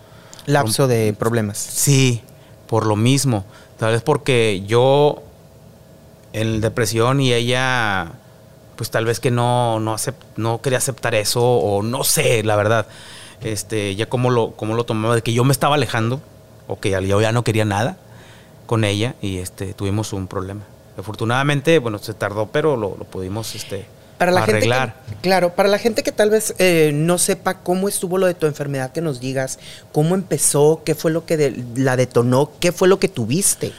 Lapso de problemas. Sí, por lo mismo. Tal vez porque yo en depresión y ella, pues tal vez que no, no, acep- no quería aceptar eso o no sé, la verdad. Este, ya como lo, cómo lo tomaba, de que yo me estaba alejando o que yo ya no quería nada con ella y este, tuvimos un problema. Afortunadamente, bueno, se tardó, pero lo, lo pudimos este, Para la arreglar. gente que, claro, para la gente que tal vez eh, no sepa cómo estuvo lo de tu enfermedad, que nos digas cómo empezó, qué fue lo que de- la detonó, qué fue lo que tuviste.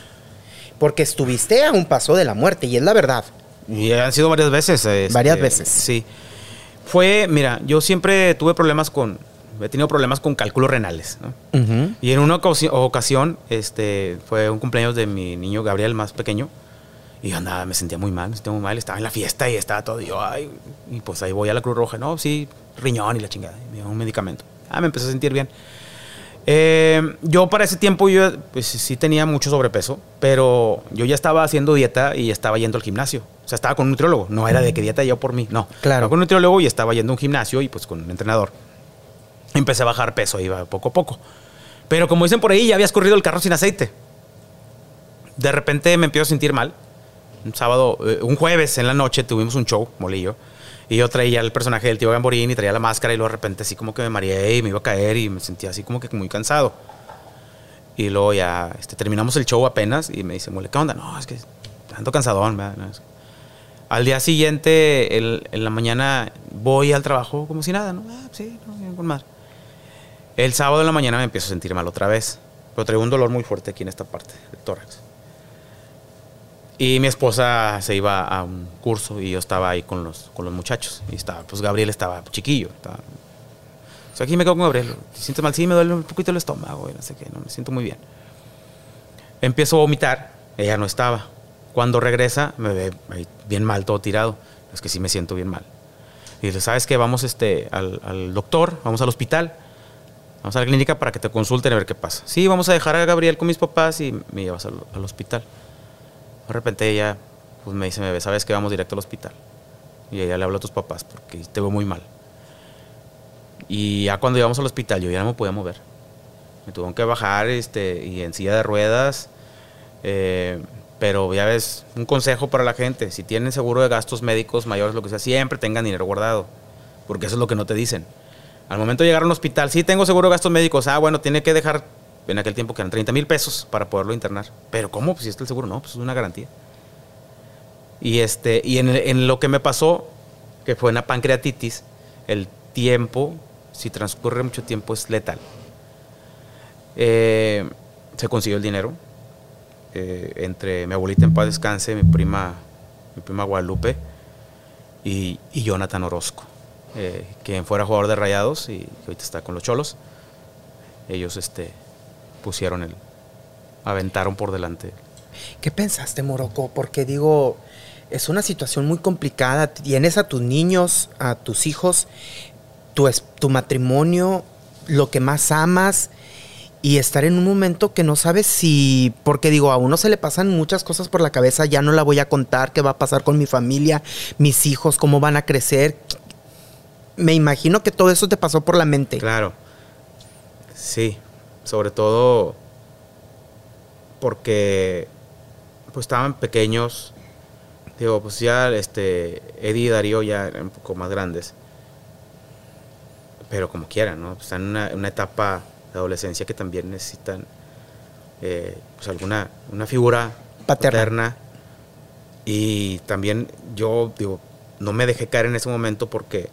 Porque estuviste a un paso de la muerte, y es la verdad. Y han sido varias veces. este, Varias veces. Sí. Fue, mira, yo siempre tuve problemas con, he tenido problemas con cálculos renales, ¿no? Y en una ocasi- ocasión, este, fue un cumpleaños de mi niño Gabriel, más pequeño. Y yo andaba, me sentía muy mal, me sentía muy mal. Estaba en la fiesta y estaba todo. Y yo, ay, y pues ahí voy a la Cruz Roja. No, sí, riñón y la chingada. y me dio un medicamento. Ah, me empecé a sentir bien. Eh, yo para ese tiempo yo pues, sí tenía mucho sobrepeso, pero yo ya estaba haciendo dieta y estaba yendo al gimnasio. O sea, estaba con un nutriólogo. No era de que dieta yo por mí, no. Claro. Estaba con un nutriólogo y estaba yendo a un gimnasio y pues con un entrenador. Empecé a bajar peso, iba poco a poco. Pero como dicen por ahí, ya habías corrido el carro sin aceite. De repente me empiezo a sentir mal. Un sábado, eh, un jueves en la noche tuvimos un show, Molillo. Y yo traía el personaje del tío Gamborín y traía la máscara y luego de repente así como que me mareé y me iba a caer y me sentía así como que muy cansado. Y luego ya este, terminamos el show apenas y me dice, Mole, ¿qué onda? No, es que ando cansadón. Al día siguiente, el- en la mañana, voy al trabajo como si nada, ¿no? Ah, sí, no, bien, con más. El sábado en la mañana me empiezo a sentir mal otra vez. Pero traigo un dolor muy fuerte aquí en esta parte del tórax. Y mi esposa se iba a un curso y yo estaba ahí con los, con los muchachos. Y estaba, pues Gabriel estaba chiquillo. Estaba, o sea, aquí me quedo con Gabriel. ¿Te sientes mal? Sí, me duele un poquito el estómago y no sé qué, no me siento muy bien. Empiezo a vomitar, ella no estaba. Cuando regresa, me ve bien mal, todo tirado. Es que sí me siento bien mal. Y dice, ¿sabes qué? Vamos este, al, al doctor, vamos al hospital. Vamos a la clínica para que te consulten a ver qué pasa. Sí, vamos a dejar a Gabriel con mis papás y me llevas al, al hospital. De repente ella pues me dice, me ve, ¿sabes que Vamos directo al hospital. Y ella le habla a tus papás porque te veo muy mal. Y ya cuando llegamos al hospital yo ya no me podía mover. Me tuvieron que bajar este, y en silla de ruedas. eh, pero ya ves, un consejo para la gente, si tienen seguro de gastos médicos mayores, lo que sea, siempre tengan dinero guardado. Porque eso es lo que no te dicen. Al momento de llegar a un hospital, sí tengo seguro de gastos médicos. Ah, bueno, tiene que dejar, en aquel tiempo que eran 30 mil pesos para poderlo internar. Pero ¿cómo? Pues si está el seguro, no, pues es una garantía. Y, este, y en, lo que me pasó, que fue una pancreatitis, el tiempo, si transcurre mucho tiempo, es letal. Eh, se consiguió el dinero eh, entre mi abuelita en paz descanse, mi prima, mi prima Guadalupe, y, y Jonathan Orozco, eh, quien fuera jugador de Rayados y que ahorita está con los Cholos. Ellos este, pusieron el. aventaron por delante. ¿Qué pensaste, Morocco? Porque digo, es una situación muy complicada. Tienes a tus niños, a tus hijos, tu, es- tu matrimonio, lo que más amas y estar en un momento que no sabes si, porque digo, a uno se le pasan muchas cosas por la cabeza, ya no la voy a contar, qué va a pasar con mi familia, mis hijos, cómo van a crecer. Me imagino que todo eso te pasó por la mente. Claro. Sí. Sobre todo porque pues estaban pequeños. Digo, pues ya este Eddie y Darío ya eran un poco más grandes. Pero como quieran, ¿no? Están en una, una etapa de adolescencia que también necesitan eh, pues alguna una figura Paterna. paterna. Y también yo, digo, no me dejé caer en ese momento porque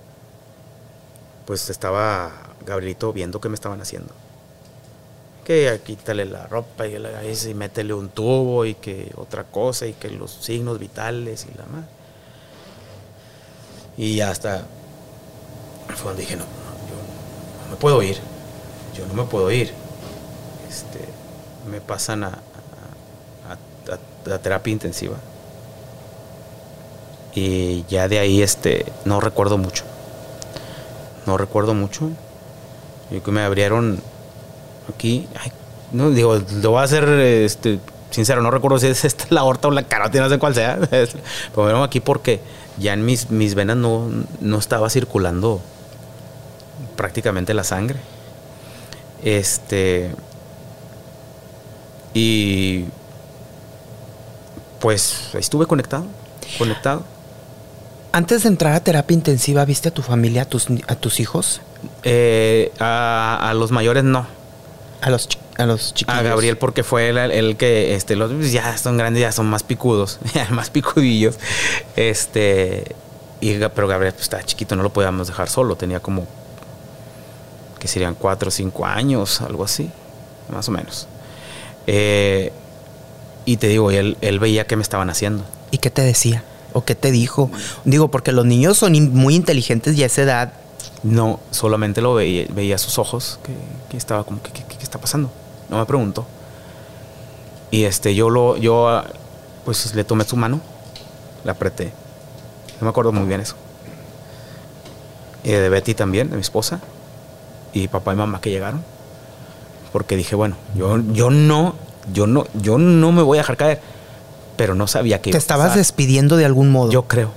pues estaba Gabrielito viendo qué me estaban haciendo. Que quítale la ropa y, la, y métele un tubo y que otra cosa y que los signos vitales y la más. Y hasta fue donde dije, no, no, yo no me puedo ir. Yo no me puedo ir. Este, me pasan a, a- terapia intensiva. Y ya de ahí este, no recuerdo mucho. No recuerdo mucho. Y que me abrieron aquí. ay, no, digo, lo voy a hacer este, sincero, no recuerdo si es esta la aorta o la carótida, no sé cuál sea. (laughs) Pero me abrieron aquí porque ya en mis, mis venas no, no estaba circulando prácticamente la sangre. Este. Y. Pues ahí estuve conectado. Conectado. Antes de entrar a terapia intensiva, ¿viste a tu familia, a tus, a tus hijos? Eh, a, a los mayores no. A los, a los chiquillos. A Gabriel porque fue el, el que este los pues, ya son grandes, ya son más picudos, (laughs) ya más picudillos. Este y, pero Gabriel pues, estaba chiquito, no lo podíamos dejar solo, tenía como que serían cuatro o cinco años, algo así, más o menos. Eh, y te digo, él, él veía qué me estaban haciendo. ¿Y qué te decía? ¿O qué te dijo? Digo, porque los niños son in- muy inteligentes y a esa edad. No, solamente lo veía, veía sus ojos, que, que estaba como, ¿qué, está pasando? No me preguntó. Y este, yo lo, yo, ah, pues le tomé su mano, la apreté. No me acuerdo muy bien eso. Y de Betty también, de mi esposa, y papá y mamá que llegaron. Porque dije, bueno, yo, yo no, yo no, yo no me voy a dejar caer. Pero no sabía que Te iba a estabas pasar. despidiendo de algún modo. Yo creo.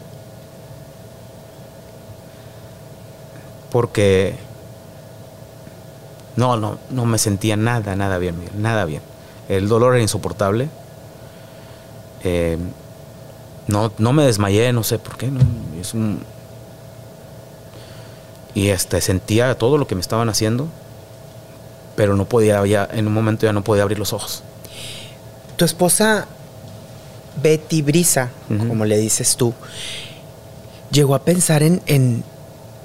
Porque no, no, no me sentía nada, nada bien, nada bien. El dolor era insoportable. Eh, no, no me desmayé, no sé por qué. no, es un- y este, sentía todo lo que me estaban haciendo, pero no podía ya, en un momento ya no podía abrir los ojos. Tu esposa, Betty Brisa, como le dices tú, llegó a pensar en, en,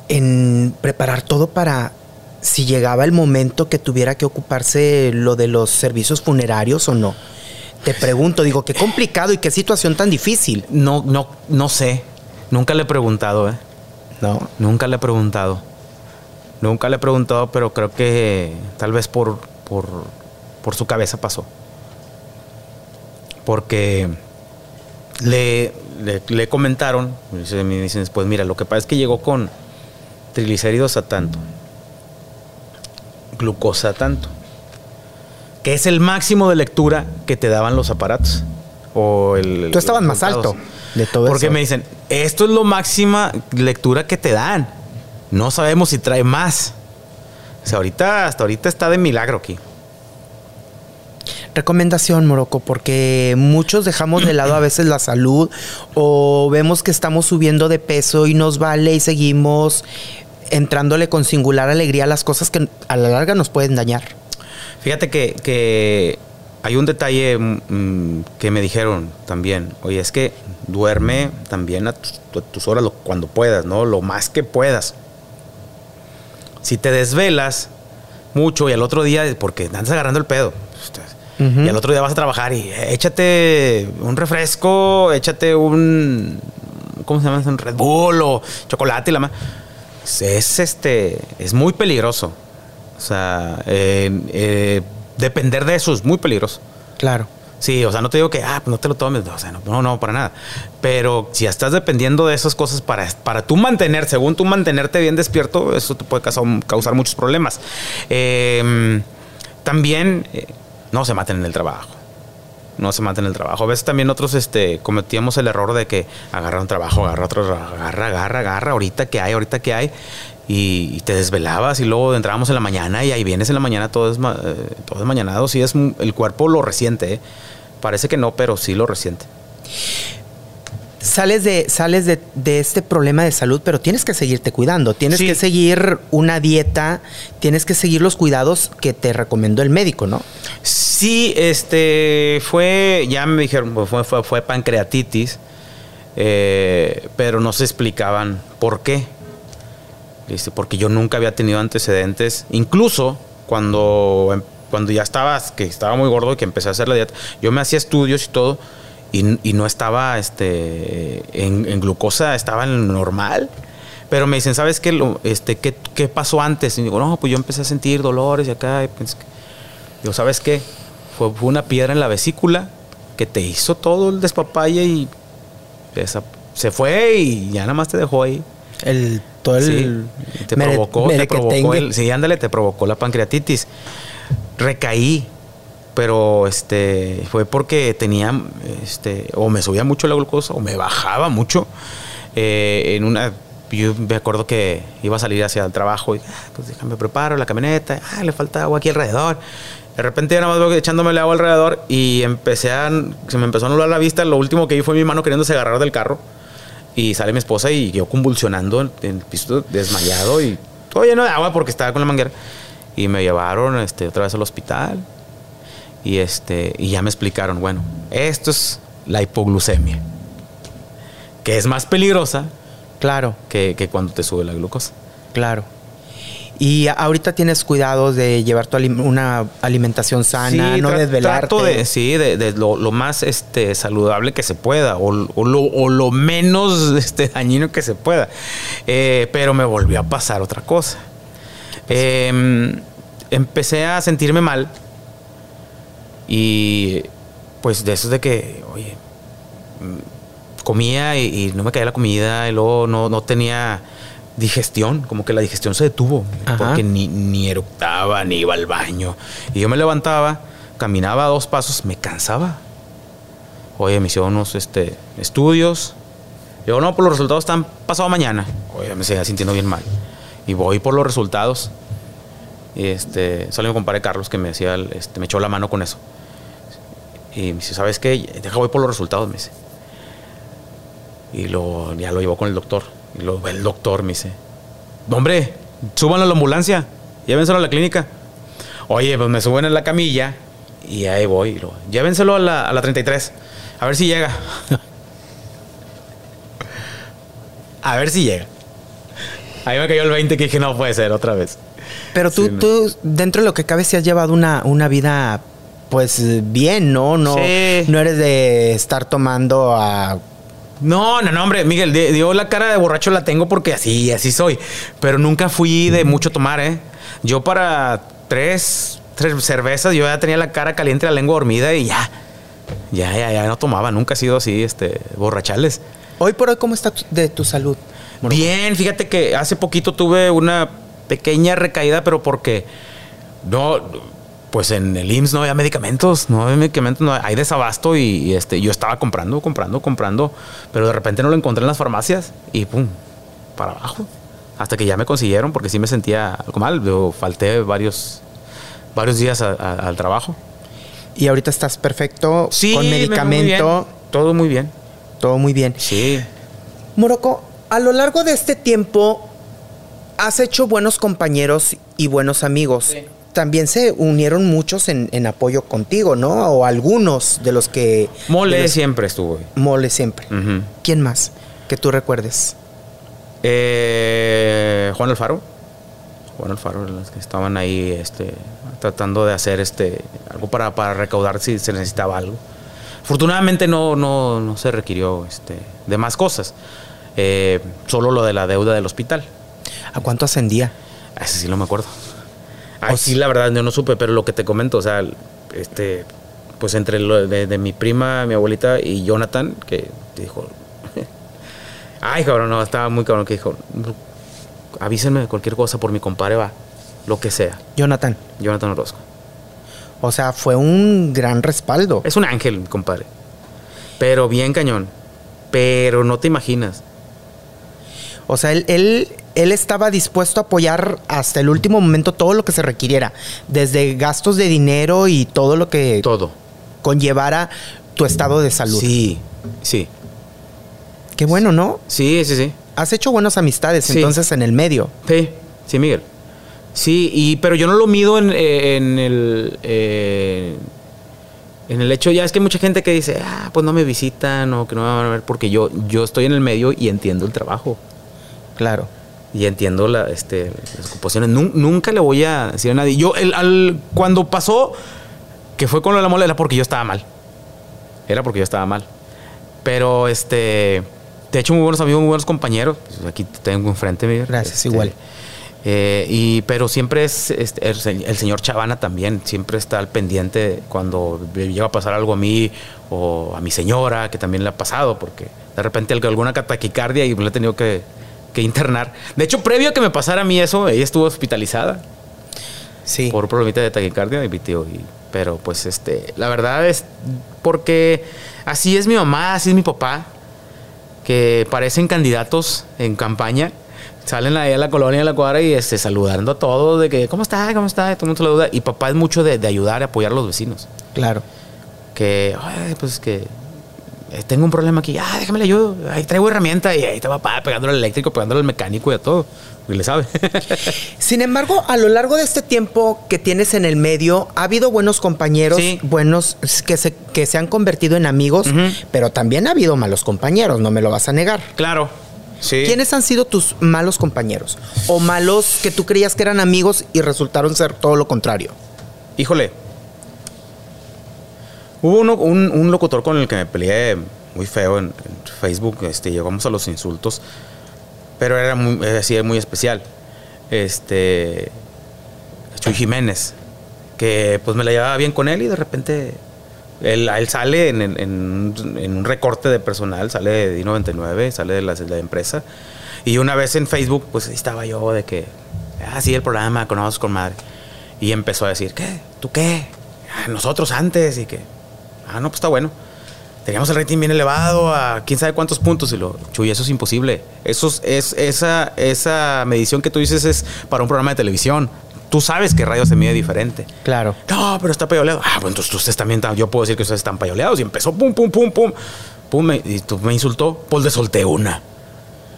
en preparar todo para si llegaba el momento que tuviera que ocuparse lo de los servicios funerarios o no. Te pregunto, digo, qué complicado y qué situación tan difícil. No, no, no sé. Nunca le he preguntado, ¿eh? No. Nunca le he preguntado. Nunca le he preguntado, pero creo que tal vez por, por, por su cabeza pasó. Porque le, le, le comentaron, me dice- me dicen después, mira, lo que pasa es que llegó con triglicéridos a tanto, glucosa a tanto, que es el máximo de lectura que te daban los aparatos. O el, Tú estabas más alto de todo Porque eso. me dicen, esto es lo máxima lectura que te dan. No sabemos si trae más. O sea, ahorita, hasta ahorita está de milagro aquí. Recomendación, Morocco, porque muchos dejamos de lado a veces la salud o vemos que estamos subiendo de peso y nos vale y seguimos entrándole con singular alegría a las cosas que a la larga nos pueden dañar. Fíjate que, que hay un detalle mm, que me dijeron también. Oye, es que duerme también a tus, a tus horas lo- cuando puedas, ¿no? Lo más que puedas. Si te desvelas mucho y al otro día, porque andas agarrando el pedo. Ujú. Y al otro día vas a trabajar y échate un refresco, échate un ¿cómo se llaman? Red Bull o chocolate y la más. Es este, es muy peligroso. O sea, eh, eh, depender de eso es muy peligroso. Claro. Sí, o sea, no te digo que, ah, pues no te lo tomes, o sea, no, no, para nada. Pero si estás dependiendo de esas cosas para, para tú mantener, según tú mantenerte bien despierto, eso te puede causar, causar muchos problemas. Em, también eh, no se maten en el trabajo. No se maten en el trabajo. A veces también nosotros este, cometíamos el error de que agarra un trabajo, agarra otro, agarra, agarra, agarra, ahorita que hay, ahorita que hay. Y, te desvelabas y luego entrábamos en la mañana y ahí vienes en la mañana todo es, eh, todo es mañanado. Sí, es, el cuerpo lo resiente. ¿eh? Parece que no, pero sí lo resiente. Sales de, sales de, este problema de salud, pero tienes que seguirte cuidando. Tienes que seguir una dieta, tienes que seguir los cuidados que te recomendó el médico, ¿no? Sí, este fue, ya me dijeron, pues, fue, fue, fue pancreatitis, eh, pero no se explicaban por qué. porque yo nunca había tenido antecedentes, incluso cuando em, cuando ya estaba, que estaba muy gordo y que empecé a hacer la dieta, yo me hacía estudios y todo y, no estaba este, en, glucosa, estaba en normal. Pero me dicen, ¿sabes qué, este, qué, qué pasó antes? Y digo, no, pues yo empecé a sentir dolores y acá. Y digo, ¿sabes qué? Fue, una piedra en la vesícula que te hizo todo el despapalle y se fue y ya nada más te dejó ahí. El, todo el... te provocó, te provocó el, sí, ándale, te provocó la pancreatitis recaí, pero este fue porque tenía, este, o me subía mucho la glucosa o me bajaba mucho. Eh, en una, yo me acuerdo que iba a salir hacia el trabajo y, pues déjame preparo la camioneta, ah, le falta agua aquí alrededor. De repente ya nada más veo echándome el agua alrededor y empecé a, se me empezó a anular la vista. Lo último que vi fue mi mano queriéndose agarrar del carro. Y sale mi esposa y yo convulsionando en el piso, desmayado y todo lleno de agua porque estaba con la manguera. Y me llevaron este, otra vez al hospital. Y, este, y ya me explicaron, bueno, esto es la hipoglucemia. Que es más peligrosa. Claro. Que, cuando te sube la glucosa. Claro. Y ahorita tienes cuidado de llevar tu una alimentación sana, no desvelarte. Trato de, sí, de, lo, más este, saludable que se pueda o, lo, menos este, dañino que se pueda. Eh, pero me volvió a pasar otra cosa. Eh, empecé a sentirme mal y pues de eso de que, oye, mm, comía y, no me caía la comida y luego no, tenía digestión, como que la digestión se detuvo, porque ni, ni eructaba, ni iba al baño. Y yo me levantaba, caminaba dos pasos, me cansaba. Oye, me hicieron unos este, estudios. Yo, no, por los resultados están pasado mañana. Oye, me seguía sintiendo bien mal. Y voy por los resultados. Y este, solo me comparé Carlos que me decía, este, me echó la mano con eso. Y me dice, ¿sabes qué? Deja voy por los resultados, me dice. Y lo, ya lo llevó con el doctor. Y lo el doctor, me dice, hombre, súbanlo a la ambulancia, llévenselo a la clínica. Oye, pues me suben en la camilla y ahí voy. lo, llévenselo a la, a la 33, a ver si llega. (laughs) a ver si llega. Ahí me cayó el 20 que dije, no puede ser, otra vez. Pero tú, tú, dentro de lo que cabe, si has llevado una, una vida, pues bien, ¿no? No, no eres de estar tomando a no, no, no, hombre, Miguel, yo la cara de borracho la tengo porque así, así soy. Pero nunca fui de mucho tomar, ¿eh? Yo para tres, tres cervezas, yo ya tenía la cara caliente, la lengua dormida y ya. Ya, ya, ya no tomaba, nunca he sido así, este, borrachales. Hoy por hoy, ¿cómo está de tu salud? Bien, fíjate que hace poquito tuve una pequeña recaída, pero porque no, pues en el IMSS no había medicamentos, no había medicamentos, no hay desabasto y, este, yo estaba comprando, comprando, comprando, pero de repente no lo encontré en las farmacias y pum, para abajo. Hasta que ya me consiguieron porque sí me sentía algo mal, yo falté varios, varios días al trabajo. ¿Y ahorita estás perfecto? Sí, con medicamento. todo muy bien. Todo muy bien. Sí. Morocco, a lo largo de este tiempo, has hecho buenos compañeros y buenos amigos. También se unieron muchos en, apoyo contigo, ¿no? O algunos de los que... Mole siempre estuvo. Mole siempre. ¿Quién más que tú recuerdes? Eh, Juan Alfaro. Juan Alfaro, los que estaban ahí este, tratando de hacer este, algo para, para recaudar si se necesitaba algo. Afortunadamente no, no, no se requirió este, de más cosas. eh, solo lo de la deuda del hospital. ¿A cuánto ascendía? Ese sí no me acuerdo. Ay, sí, la verdad, yo no supe, pero lo que te comento, o sea, este, pues entre lo de, de mi prima, mi abuelita y Jonathan, que dijo, (laughs) ay, cabrón, no, estaba muy cabrón, que dijo, avísenme de cualquier cosa por mi compadre, va, lo que sea. Jonathan. Jonathan Orozco. O sea, fue un gran respaldo. Es un ángel, mi compadre. Pero bien cañón. Pero no te imaginas. O sea, él, él, él estaba dispuesto a apoyar hasta el último momento todo lo que se requiriera. Desde gastos de dinero y todo lo que Todo. conllevara tu estado de salud. Sí, sí. Qué bueno, ¿no? Sí, sí, sí. Has hecho buenas amistades Sí. entonces en el medio. Sí, sí, Miguel. Sí, y, pero yo no lo mido en, eh, en el. eh, en el hecho, ya es que hay mucha gente que dice, ah, pues no me visitan o que no me van a ver, porque yo, yo estoy en el medio y entiendo el trabajo. Claro. Y entiendo la, este, las ocupaciones. Nun- nunca le voy a decir a nadie. Yo, el, al- cuando pasó que fue con lo de la mole, era porque yo estaba mal. Era porque yo estaba mal. Pero, este, de hecho, muy buenos amigos, muy buenos compañeros. Pues, aquí te tengo enfrente, Miguel. Gracias, Este, igual. eh, y, pero siempre es este, el, el señor Chavana también, siempre está al pendiente cuando llega a pasar algo a mí o a mi señora, que también le ha pasado, porque de repente alguna taquicardia y la he tenido que, que internar. De hecho, previo a que me pasara a mí eso, ella estuvo hospitalizada Sí. por un problemita de taquicardia y mi tío. y- pero pues este, la verdad es porque así es mi mamá, así es mi papá, que parecen candidatos en campaña. Salen ahí a la colonia de la cuadra y este, saludando a todos de que, ¿cómo está? ¿Cómo está? Todo el mundo saluda. Y papá es mucho de, de ayudar y apoyar a los vecinos. Claro. Que, "Ay, pues que tengo un problema aquí. Ah, déjame le ayudo. Ahí traigo herramienta. Y ahí está papá pegándole al eléctrico, pegándole al mecánico y a todo. Y le sabe. (laughs) Sin embargo, a lo largo de este tiempo que tienes en el medio, ha habido buenos compañeros, Sí. buenos que se, que se han convertido en amigos, pero también ha habido malos compañeros, no me lo vas a negar. claro. Sí. ¿Quiénes han sido tus malos compañeros? O malos que tú creías que eran amigos y resultaron ser todo lo contrario. Híjole. Hubo uno- un, un locutor con el que me peleé muy feo en, Facebook. Este, llegamos a los insultos. Pero era muy, así, muy especial. Este. Chuy Jiménez. Que pues me la llevaba bien con él y de repente. Él, él sale en, en- un recorte de personal, sale de I99, sale de la, de la empresa. Y una vez en Facebook, pues estaba yo de que, ah, sí, el programa, conozco con madre. Y empezó a decir, ¿qué? ¿Tú qué? "Ah, nosotros antes. Y que, ah, no, pues está bueno. Teníamos el rating bien elevado a quién sabe cuántos puntos. Y lo, Chuy, eso es imposible. Eso es, es- esa, esa medición que tú dices es para un programa de televisión. Tú sabes que radio se mide diferente. Claro. No, pero está payoleado. Ah, pues entonces ustedes también, yo puedo decir que ustedes están payoleados. Y empezó pum, pum, pum, pum. Pum, me- y tú me insultó. Pues le solté una.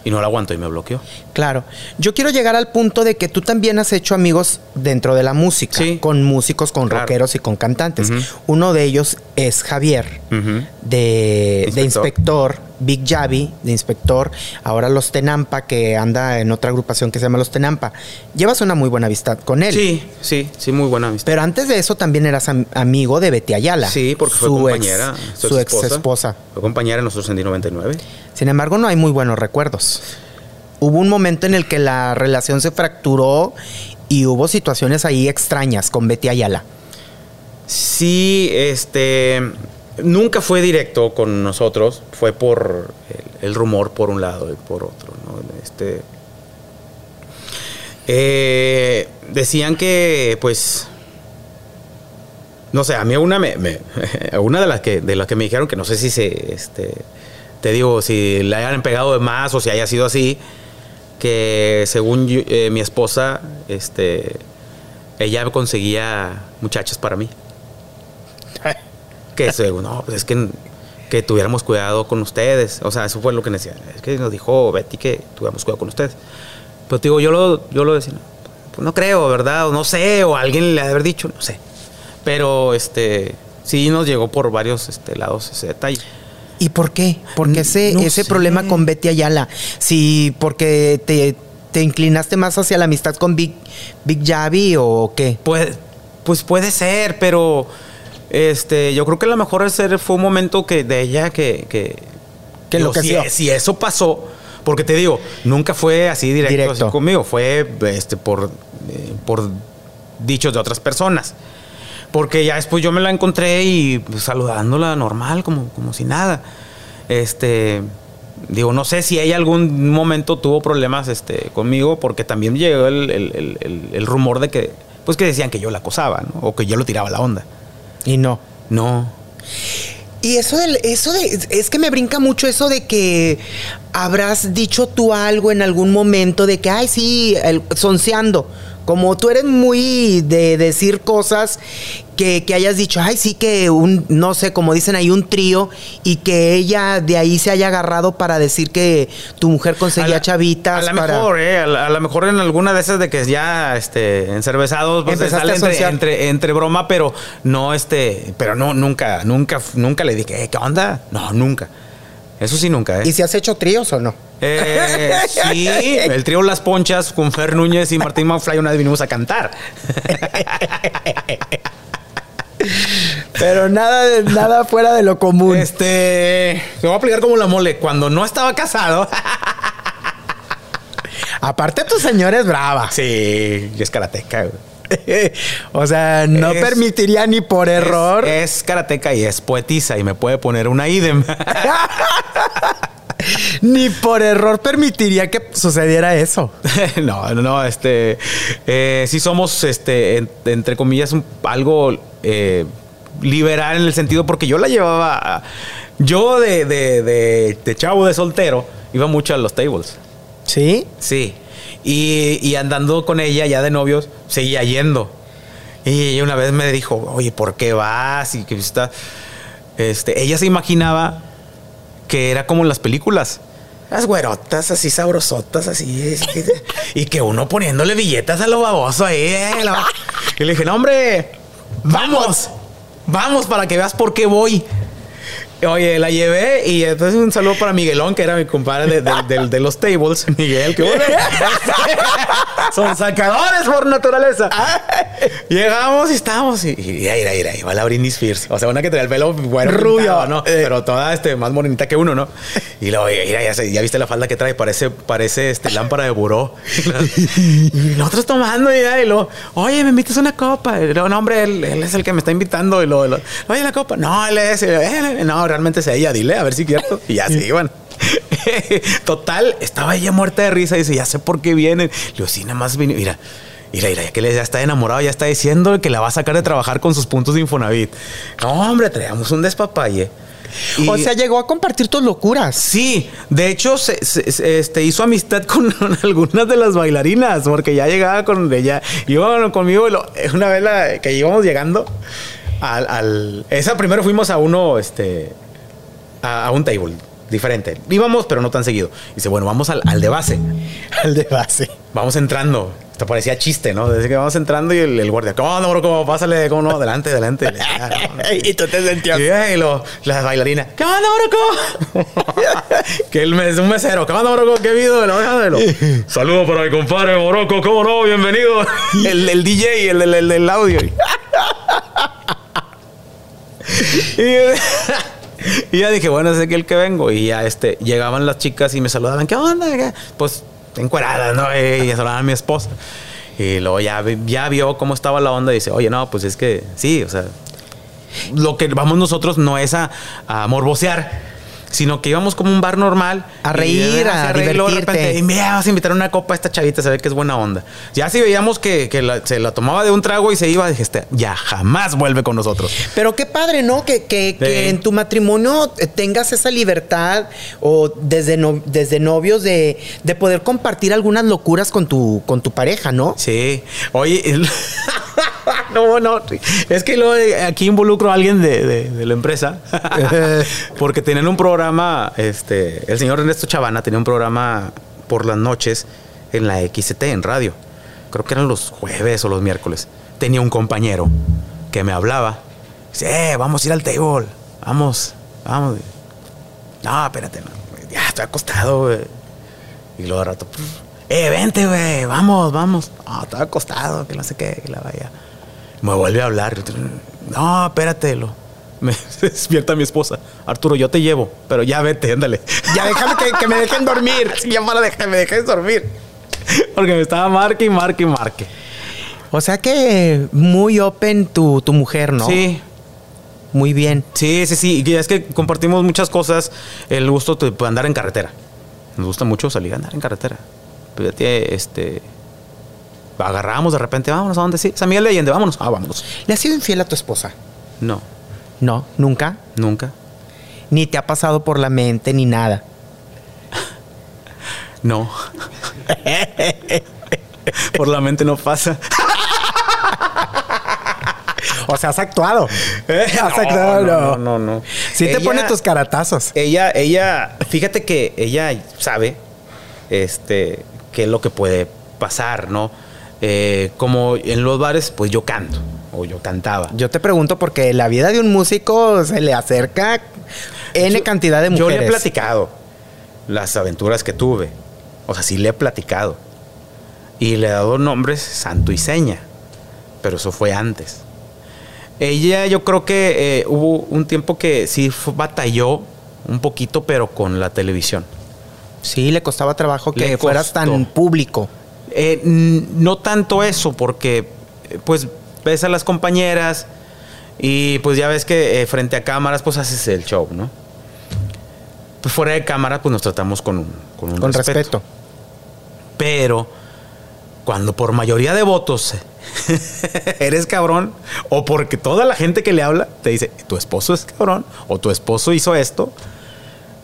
Y no la aguanto y me bloqueó. Claro. Yo quiero llegar al punto de que tú también has hecho amigos dentro de la música, Sí. con músicos, con Claro. rockeros y con cantantes. Uno de ellos es Javier, de, de Inspector. inspector, Big Javi, de inspector. Ahora los Tenampa, que anda en otra agrupación que se llama Los Tenampa. Llevas una muy buena amistad con él. Sí, sí, sí, muy buena amistad. Pero antes de eso también eras am- amigo de Betty Ayala. Sí, porque fue su compañera. Ex, su ex esposa. Fue compañera en nosotros en D99. Sin embargo, no hay muy buenos recuerdos. Hubo un momento en el que la relación se fracturó y hubo situaciones ahí extrañas con Betty Ayala. Sí, este. Nunca fue directo con nosotros. Fue por el, rumor por un lado y por otro, ¿no? Este. eh, decían que, pues. No sé, a mí una me, me- (laughs) una de las que de las que me dijeron que no sé si se este te digo si le hayan pegado de más o si haya sido así que según eh, mi esposa este ella conseguía muchachas para mí. Que según no pues es que que tuviéramos cuidado con ustedes. O sea eso fue lo que decía es que nos dijo Betty que tuviéramos cuidado con ustedes. Pero te digo yo lo yo lo decía pues no creo verdad o no sé o alguien le ha haber dicho no sé. Pero este sí nos llegó por varios este, lados ese detalle ¿Y por qué? Porque ese, No ese sé. problema con Betty Ayala. Si porque te, te inclinaste más hacia la amistad con Big, Big Javi o qué. Pues, pues puede ser, pero este, yo creo que a lo mejor ese fue un momento que de ella que, que, Que digo, enloqueció. si, si eso pasó, Porque te digo, nunca fue así directo, Directo. así conmigo, fue este, por, eh, por dichos de otras personas. Porque ya después yo me la encontré y pues, saludándola normal, como, como si nada. Este, digo, no sé si ella algún momento tuvo problemas este, conmigo, porque también llegó el, el- el- rumor de que, pues que decían que yo la acosaba, ¿no? O que yo lo tiraba la onda. Y no. No. Y eso del, eso de, es que me brinca mucho eso de que habrás dicho tú algo en algún momento de que, ay, sí, el, sonceando. Como tú eres muy de decir cosas que, que hayas dicho, ay, sí que un, no sé, como dicen ahí, un trío, y que ella de ahí se haya agarrado para decir que tu mujer conseguía A la- chavitas. A lo para... mejor, eh, a lo mejor en alguna de esas de que ya este, encervezados, pues sale entre, entre, entre broma, pero no, este, pero no, nunca, nunca, nunca le dije, "Eh, ¿qué onda? No, nunca. Eso sí, nunca, ¿eh? ¿Y si has hecho tríos o no? Eh, sí, (laughs) el trío Las Ponchas con Fer Núñez y Martín Manfly una vez vinimos a cantar. Pero nada, de- nada fuera de lo común. Este, me voy a aplicar como la mole. Cuando no estaba casado, Aparte, tu señora es brava. sí, y es karateca. (laughs) o sea, no Es- permitiría ni por error. Es, es karateca y es poetisa y me puede poner una idem. (laughs) (laughs) Ni por error permitiría que sucediera eso. (laughs) no, no, no, este, eh, sí somos, este, en- entre comillas, un- algo eh, liberal en el sentido porque yo la llevaba, a- yo de, de, de, de chavo, de soltero, iba mucho a los tables. ¿Sí? Sí. Y, y andando con ella ya de novios, seguía yendo. Y ella una vez me dijo, oye, ¿por qué vas? Y que está. Este, ella se imaginaba que era como en las películas. Las güerotas así sabrosotas, así. y que uno poniéndole billetas a lo baboso ahí. eh, Y le dije, no, hombre, vamos, vamos para que veas por qué voy. Oye, la llevé y entonces un saludo para Miguelón, que era mi compadre de, de- de- de los tables. Miguel, que bueno. (laughs) Son sacadores por naturaleza. Llegamos y estábamos y, y ahí, ahí, ahí, va la Britney Spears. O sea, una que trae el pelo bueno, Rubio, ¿no? eh. Pero toda este, más morenita que uno, ¿no? Y luego, mira, ya, viste la falda que trae, parece, parece este, lámpara de buró. y nosotros tomando y, ya, y luego, oye, me invitas una copa. Y luego, no, hombre, él, él es el que me está invitando. Y luego, lo- oye, la copa. No, él es. y yo, "Eh, no, realmente es ella, dile, a ver si es cierto. Y ya se iban. (laughs) Total, estaba ella muerta de risa y dice, ya sé por qué vienen. Le digo, sí, nada más vine. Mira, mira, mira, ya que ya está enamorado, ya está diciendo que la va a sacar de trabajar con sus puntos de Infonavit. No, hombre, traíamos un despapalle. Y- O sea, llegó a compartir tus locuras. Sí, de hecho se, se- se- este, hizo amistad con (laughs) algunas de las bailarinas, porque ya llegaba con ella, iban conmigo, y lo- una vez la- que íbamos llegando al, al- esa primero fuimos a uno, este, a, a un table diferente, íbamos pero no tan seguido, dice, bueno, vamos al, al de base, (laughs) Al de base. vamos entrando, te parecía chiste, ¿no? Desde que vamos entrando y el, el guardia, ¿cómo no, bro? ¿Cómo? Pásale, ¿cómo no? Adelante, adelante. Le- ah, no. (laughs) y tú te sentías. Y, y lo- las bailarinas, (laughs) ¿qué onda, Moroco? que el mes, un mesero, ¿qué onda, Moroco? ¿Qué ha habido? Y Saludos para mi compadre Moroco, ¿cómo no? Bienvenido. el, el DJ, el, el, el del audio. y, y ya dije, bueno, es aquel que vengo. Y ya este, llegaban las chicas y me saludaban, ¿qué onda? Pues encueradas, ¿no? Y saludaban a mi esposa. Y luego ya, ya vio cómo estaba la onda y dice, oye, no, pues es que sí, o sea, lo que vamos nosotros no es a, a morbosear, sino que íbamos como un bar normal. A reír, ah, a reír, de divertirte. repente, "Y mira, vamos a invitar una copa a esta chavita, se ve que es buena onda. Ya si veíamos que, que la- se la tomaba de un trago y se iba, dije, este, ya jamás vuelve con nosotros. Pero qué padre, ¿no? Que, que- en tu matrimonio tengas esa libertad o desde, no- desde novios de, de poder compartir algunas locuras con tu, con tu pareja, ¿no? Sí. Oye, el- (laughs) (laughs) no, no. Es que luego eh, aquí involucro a alguien de, de- de la empresa. (laughs) (laughs) Porque tenían un programa, este, el señor Ernesto Chavana tenía un programa por las noches en la XT, en radio. Creo que eran los jueves o los miércoles. Tenía un compañero que me hablaba. Dice, eh, vamos a ir al table. Vamos, vamos. No, espérate, no. Ya estoy acostado, güey. Y luego de rato, "Pff, eh, vente, güey, vamos, vamos. No, estoy acostado, que no sé qué, que la vaya. Me vuelve a hablar. No, espérate, lo. Me (laughs) despierta mi esposa. Arturo, yo te llevo, pero ya vete, ándale. (laughs) Ya déjame que, que me dejen dormir. (laughs) Ya para que me dejes dormir. Porque me estaba marque y marque y marque. O sea que muy open tu, tu mujer, ¿no? Sí, Muy bien. sí, sí, sí. Y es que compartimos muchas cosas. El gusto de andar en carretera. Nos gusta mucho salir a andar en carretera. Pues ya tiene, este. Agarramos de repente, vámonos a dónde sí. San Miguel de Allende, vámonos. Ah, vámonos. ¿Le has sido infiel a tu esposa? No, No, nunca. nunca. Ni te ha pasado por la mente ni nada. (laughs) No. (laughs) Por la mente no pasa. (laughs) O sea, has actuado. Has No, actuado, no, no, no. Sí te pone tus caratazos. Ella, ella, fíjate que ella sabe, este, qué es lo que puede pasar, ¿no? Eh, como en los bares, pues yo canto, o yo cantaba. Yo te pregunto porque la vida de un músico se le acerca N Yo- cantidad de Yo mujeres. le he platicado las aventuras que tuve. O sea, sí le he platicado. Y le he dado nombres santo y seña. Pero eso fue antes. Ella, yo creo que eh, hubo un tiempo que sí batalló un poquito, pero con la televisión. Sí, le costaba trabajo que Le fueras costó. tan público. Eh, no tanto eso, porque eh, pues ves a las compañeras y pues ya ves que eh, frente a cámaras pues haces el show, ¿no? Pues fuera de cámara pues nos tratamos con un, con un Con respeto. Pero cuando por mayoría de votos (laughs) eres cabrón o porque toda la gente que le habla te dice tu esposo es cabrón o tu esposo hizo esto,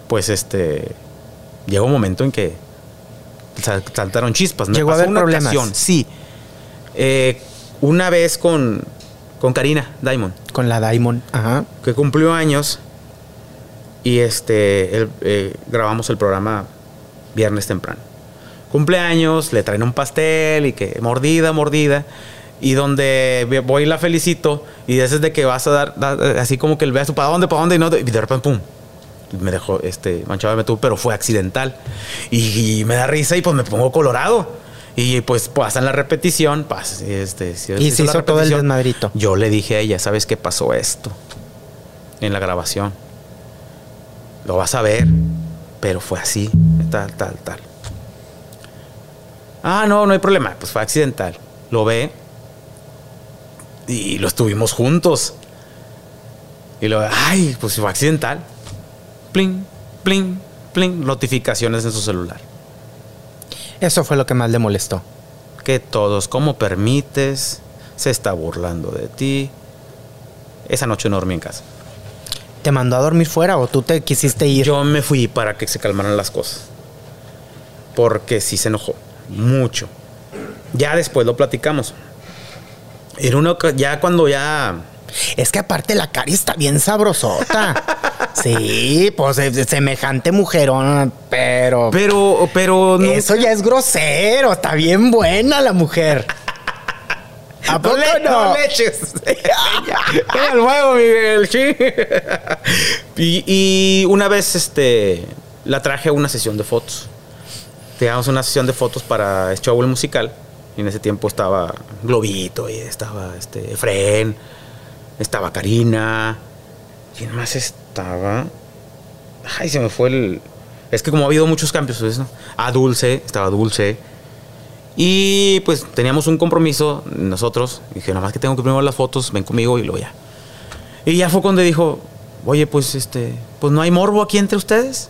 pues este llega un momento en que saltaron chispas. Me Llegó a pasó haber una problemas. ocasión, sí. Eh, una vez con, con Karina Diamond Con la Diamond. Ajá. que cumplió años y este el- eh, grabamos el programa viernes temprano. Cumpleaños, le traen un pastel y que mordida, mordida. Y donde ve- voy y la felicito y es de que vas a dar, así como que el beso, ¿para dónde, para dónde? Y, no, y de repente, pum, me dejó este, manchado de metú, pero fue accidental. Y, y me da risa y pues me pongo colorado. Y pues pasan la repetición, pas- este, si- Y se hizo todo el desmadrito. Yo le dije a ella, ¿sabes qué pasó esto? En la grabación. Lo vas a ver, pero fue así, tal, tal, tal. Ah, no, no hay problema, pues fue accidental. Lo ve y lo estuvimos juntos. Y lo, ay, pues fue accidental. Pling, pling, pling, notificaciones en su celular. Eso fue lo que más le molestó. que todos, ¿cómo permites? Se está burlando de ti. Esa noche no dormí en casa. ¿Te mandó a dormir fuera o tú te quisiste ir? Yo me fui para que se calmaran las cosas. Porque sí se enojó. Mucho. Ya después lo platicamos. Era una, oca- ya cuando ya. Es que aparte la Cari está bien sabrosota. (laughs) sí, pues es- es semejante mujerón, pero... Pero, pero. nunca- Eso ya es grosero, está bien buena la mujer. ¿A poco no? le eches. (laughs) Era el huevo, Miguel. sí. y, y una vez este, la traje a una sesión de fotos. Teníamos una sesión de fotos para el show el musical. Y en ese tiempo estaba Globito y estaba este, Efren, estaba Karina. ¿Quién más estaba? Ay, se me fue el. Es que como ha habido muchos cambios, ¿no? Ah, Dulce, estaba Dulce. Y pues teníamos un compromiso nosotros. Dije, nada más que tengo que primero las fotos, ven conmigo y luego ya. Y ya fue cuando dijo, oye, pues este, pues no hay morbo aquí entre ustedes.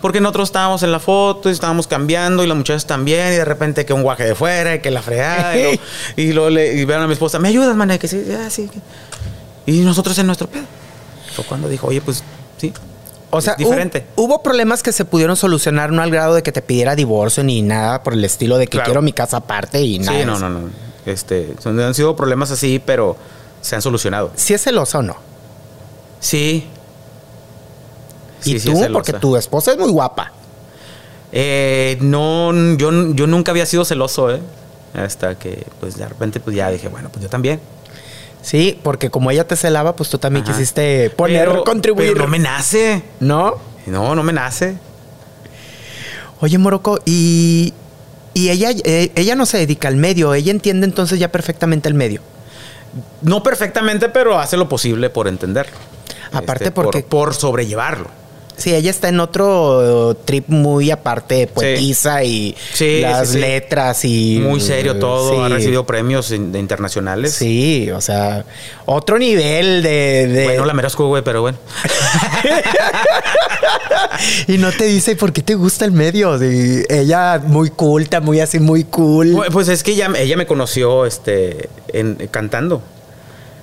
Porque nosotros estábamos en la foto y estábamos cambiando y las muchachas también y de repente que un guaje de fuera y que la fregada y, luego- (laughs) y luego le y vean a mi esposa, ¿me ayudas, mané? Que sí, ah, sí. que-". Y nosotros en nuestro pedo. Fue cuando dijo, oye, pues sí. O sea, diferente. hu- hubo problemas que se pudieron solucionar, no al grado de que te pidiera divorcio ni nada por el estilo de que Claro. quiero mi casa aparte y nada. Sí, no, no, no. Este, son- han sido problemas así, pero se han solucionado. Si es celosa o no. Sí. y Sí, sí, tú, porque tu esposa es muy guapa. Eh, no, yo, yo nunca había sido celoso, ¿eh? Hasta que, pues, de repente, pues, ya dije, bueno, pues yo también. Sí, porque como ella te celaba, pues tú también Ajá. quisiste poner, Pero- contribuir. pero no me nace. ¿No? No, no me nace. Oye, Morocco, y, y ella, eh, ella no se dedica al medio, ella entiende entonces ya perfectamente el medio. no perfectamente, pero hace lo posible por entenderlo. Aparte Este, por- porque- por sobrellevarlo. Sí, ella está en otro trip muy aparte, poetiza y Sí, las sí, sí. letras y... Muy serio todo, ha recibido premios internacionales. Sí, o sea, otro nivel de... de- Bueno, la merezco, güey, pero bueno. (laughs) Y no te dice por qué te gusta el medio. Sí, ella muy culta, muy así, muy cool. Pues- Pues es que ella, ella me conoció este, en, cantando,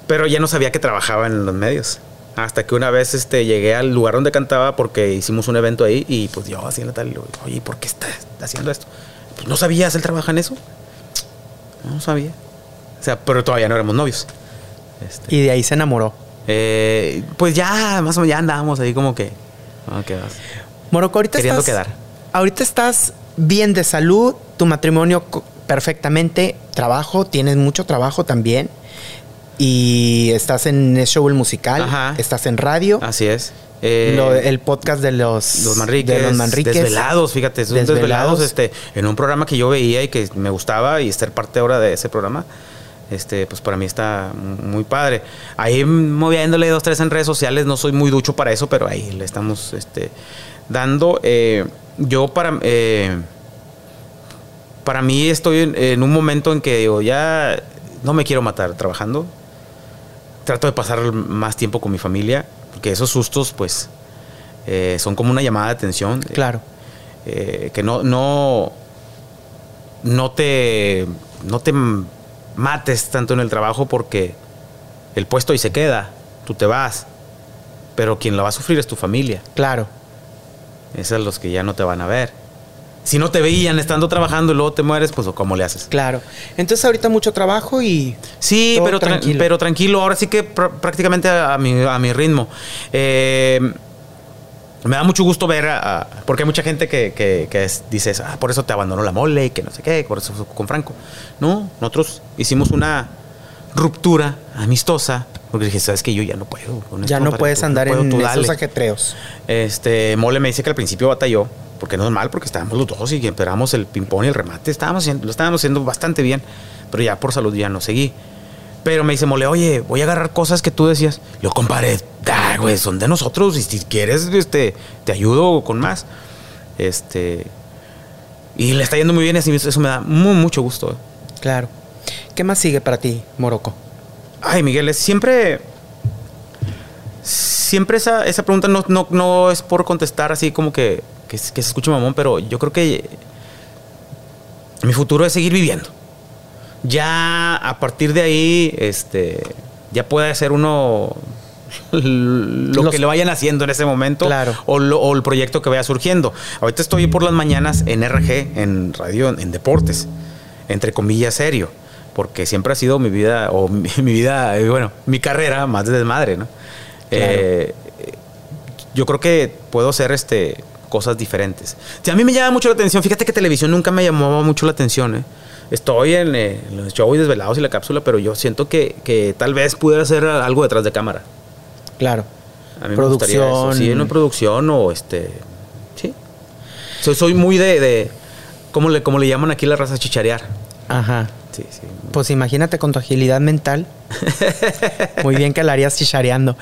pero ya no sabía que trabajaba en los medios. Hasta que una vez este, llegué al lugar donde cantaba porque hicimos un evento ahí y pues yo la tal, oye, ¿por qué estás haciendo esto? Pues no sabías, él trabaja en eso. No sabía. O sea, pero todavía no éramos novios. Este, Y de ahí se enamoró. eh, pues ya, más o menos, ya andábamos ahí como que... como que vas. Moroco, ahorita Queriendo estás... quedar. Ahorita estás bien de salud, tu matrimonio perfectamente, trabajo, tienes mucho trabajo también. Y estás en el show el musical, Ajá. estás en radio, Así es. Eh, lo- el podcast de los, Los Manriques, de los Manriques. desvelados, fíjate, Desvelados. desvelados, este, en un programa que yo veía y que me gustaba y estar parte ahora de ese programa, este, pues para mí está muy padre. Ahí moviéndole dos, tres en redes sociales, no soy muy ducho para eso, pero ahí le estamos este, dando. Eh, yo para, eh, para mí estoy en, en un momento en que digo, ya no me quiero matar trabajando. Trato de pasar más tiempo con mi familia, porque esos sustos, pues, eh, son como una llamada de atención. Claro. Eh, que no, no, no te, no te mates tanto en el trabajo porque el puesto ahí se queda, tú te vas, pero quien lo va a sufrir es tu familia. Claro. Esos son los que ya no te van a ver. Si no te veían estando trabajando y luego te mueres, pues ¿cómo le haces? Claro. Entonces ahorita mucho trabajo y Sí, pero tranquilo. tranquilo. pero tranquilo. Ahora sí que pr- prácticamente a, a mi, a mi ritmo. Eh, me da mucho gusto ver, a- a- porque hay mucha gente que, que, que es- dice, ah, por eso te abandonó la mole y que no sé qué, por eso con Franco. No, nosotros hicimos una ruptura amistosa, porque dije, sabes que yo ya no puedo. con ya esto, no compadre, puedes tú- andar puedo, en esos dale". ajetreos. Este, Mole me dice que al principio batalló, porque no es mal, porque estábamos los dos y esperábamos el ping-pong y el remate. Estábamos haciendo- lo estábamos haciendo bastante bien, pero ya por salud ya no seguí. Pero me dice Mole, oye, voy a agarrar cosas que tú decías. Yo, compadre, ah, güey, son de nosotros y si quieres, este, te ayudo con más. Este, y le está yendo muy bien, así eso me da mu- mucho gusto. Claro. ¿Qué más sigue para ti, Moroco? Ay, Miguel, es siempre. Siempre esa, esa pregunta no, no, no es por contestar así como que, que, se- que se escuche mamón, pero yo creo que mi futuro es seguir viviendo. Ya a partir de ahí, este, ya puede hacer uno (laughs) lo Los- que le vayan haciendo en ese momento Claro. o, lo- o el proyecto que vaya surgiendo. Ahorita estoy por las mañanas en RG, en radio, en deportes, entre comillas serio, porque siempre ha sido mi vida, o (laughs) mi, mi vida, eh, bueno, mi carrera más de desmadre, ¿no? Claro. Eh, yo creo que puedo hacer este, cosas diferentes. Sí, a mí me llama mucho la atención, fíjate que televisión nunca me llamaba mucho la atención, ¿eh? Estoy en, eh, en los shows desvelados y la cápsula, pero yo siento que, que tal vez pudiera hacer algo detrás de cámara. Claro. A mí me gustaría eso. Producción. Sí, una producción o este. Sí. Soy, soy muy de. de ¿cómo, le, ¿Cómo le llaman aquí la raza chicharear? Ajá. Sí, sí. Pues imagínate con tu agilidad mental. Muy bien que la harías chichareando.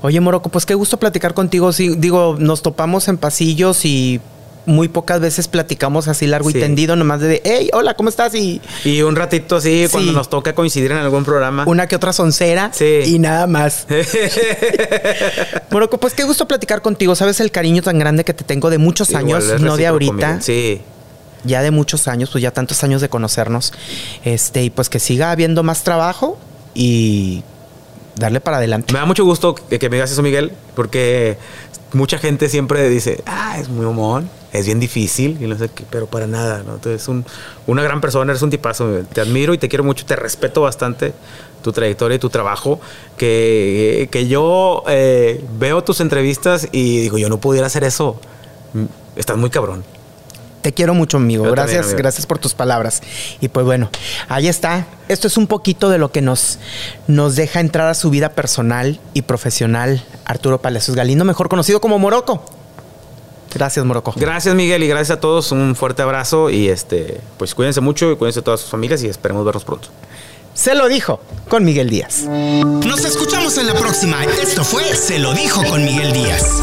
Oye, Moroco, pues qué gusto platicar contigo. Sí, digo, nos topamos en pasillos y muy pocas veces platicamos así largo y tendido, nomás de, hey, hola, ¿cómo estás? Y Y un ratito así, Sí. cuando nos toca coincidir en algún programa. una que otra soncera Sí. y nada más. (laughs) Moroco, pues qué gusto platicar contigo. Sabes el cariño tan grande que te tengo de muchos años, no de ahorita. Miguel. Sí. Ya de muchos años, pues ya tantos años de conocernos. Este, y pues que siga habiendo más trabajo y darle para adelante. Me da mucho gusto que, me digas eso, Miguel, porque mucha gente siempre dice, ah, es muy homón, es bien difícil, y no sé qué, pero para nada, ¿no? Entonces, un, una gran persona, eres un tipazo, te admiro y te quiero mucho, te respeto bastante tu trayectoria y tu trabajo, que, que yo eh, veo tus entrevistas y digo, yo no pudiera hacer eso, Mm, estás muy cabrón. Te quiero mucho, amigo. Yo también, Gracias, amigo. gracias por tus palabras. Y pues bueno, ahí está. Esto es un poquito de lo que nos, nos deja entrar a su vida personal y profesional Arturo Palacios Galindo, mejor conocido como Moroco. Gracias, Moroco. Gracias, Miguel, y gracias a todos, un fuerte abrazo y este, pues cuídense mucho y cuídense todas sus familias y esperemos vernos pronto. Se lo dijo con Miguel Díaz. Nos escuchamos en la próxima. Esto fue Se lo dijo con Miguel Díaz.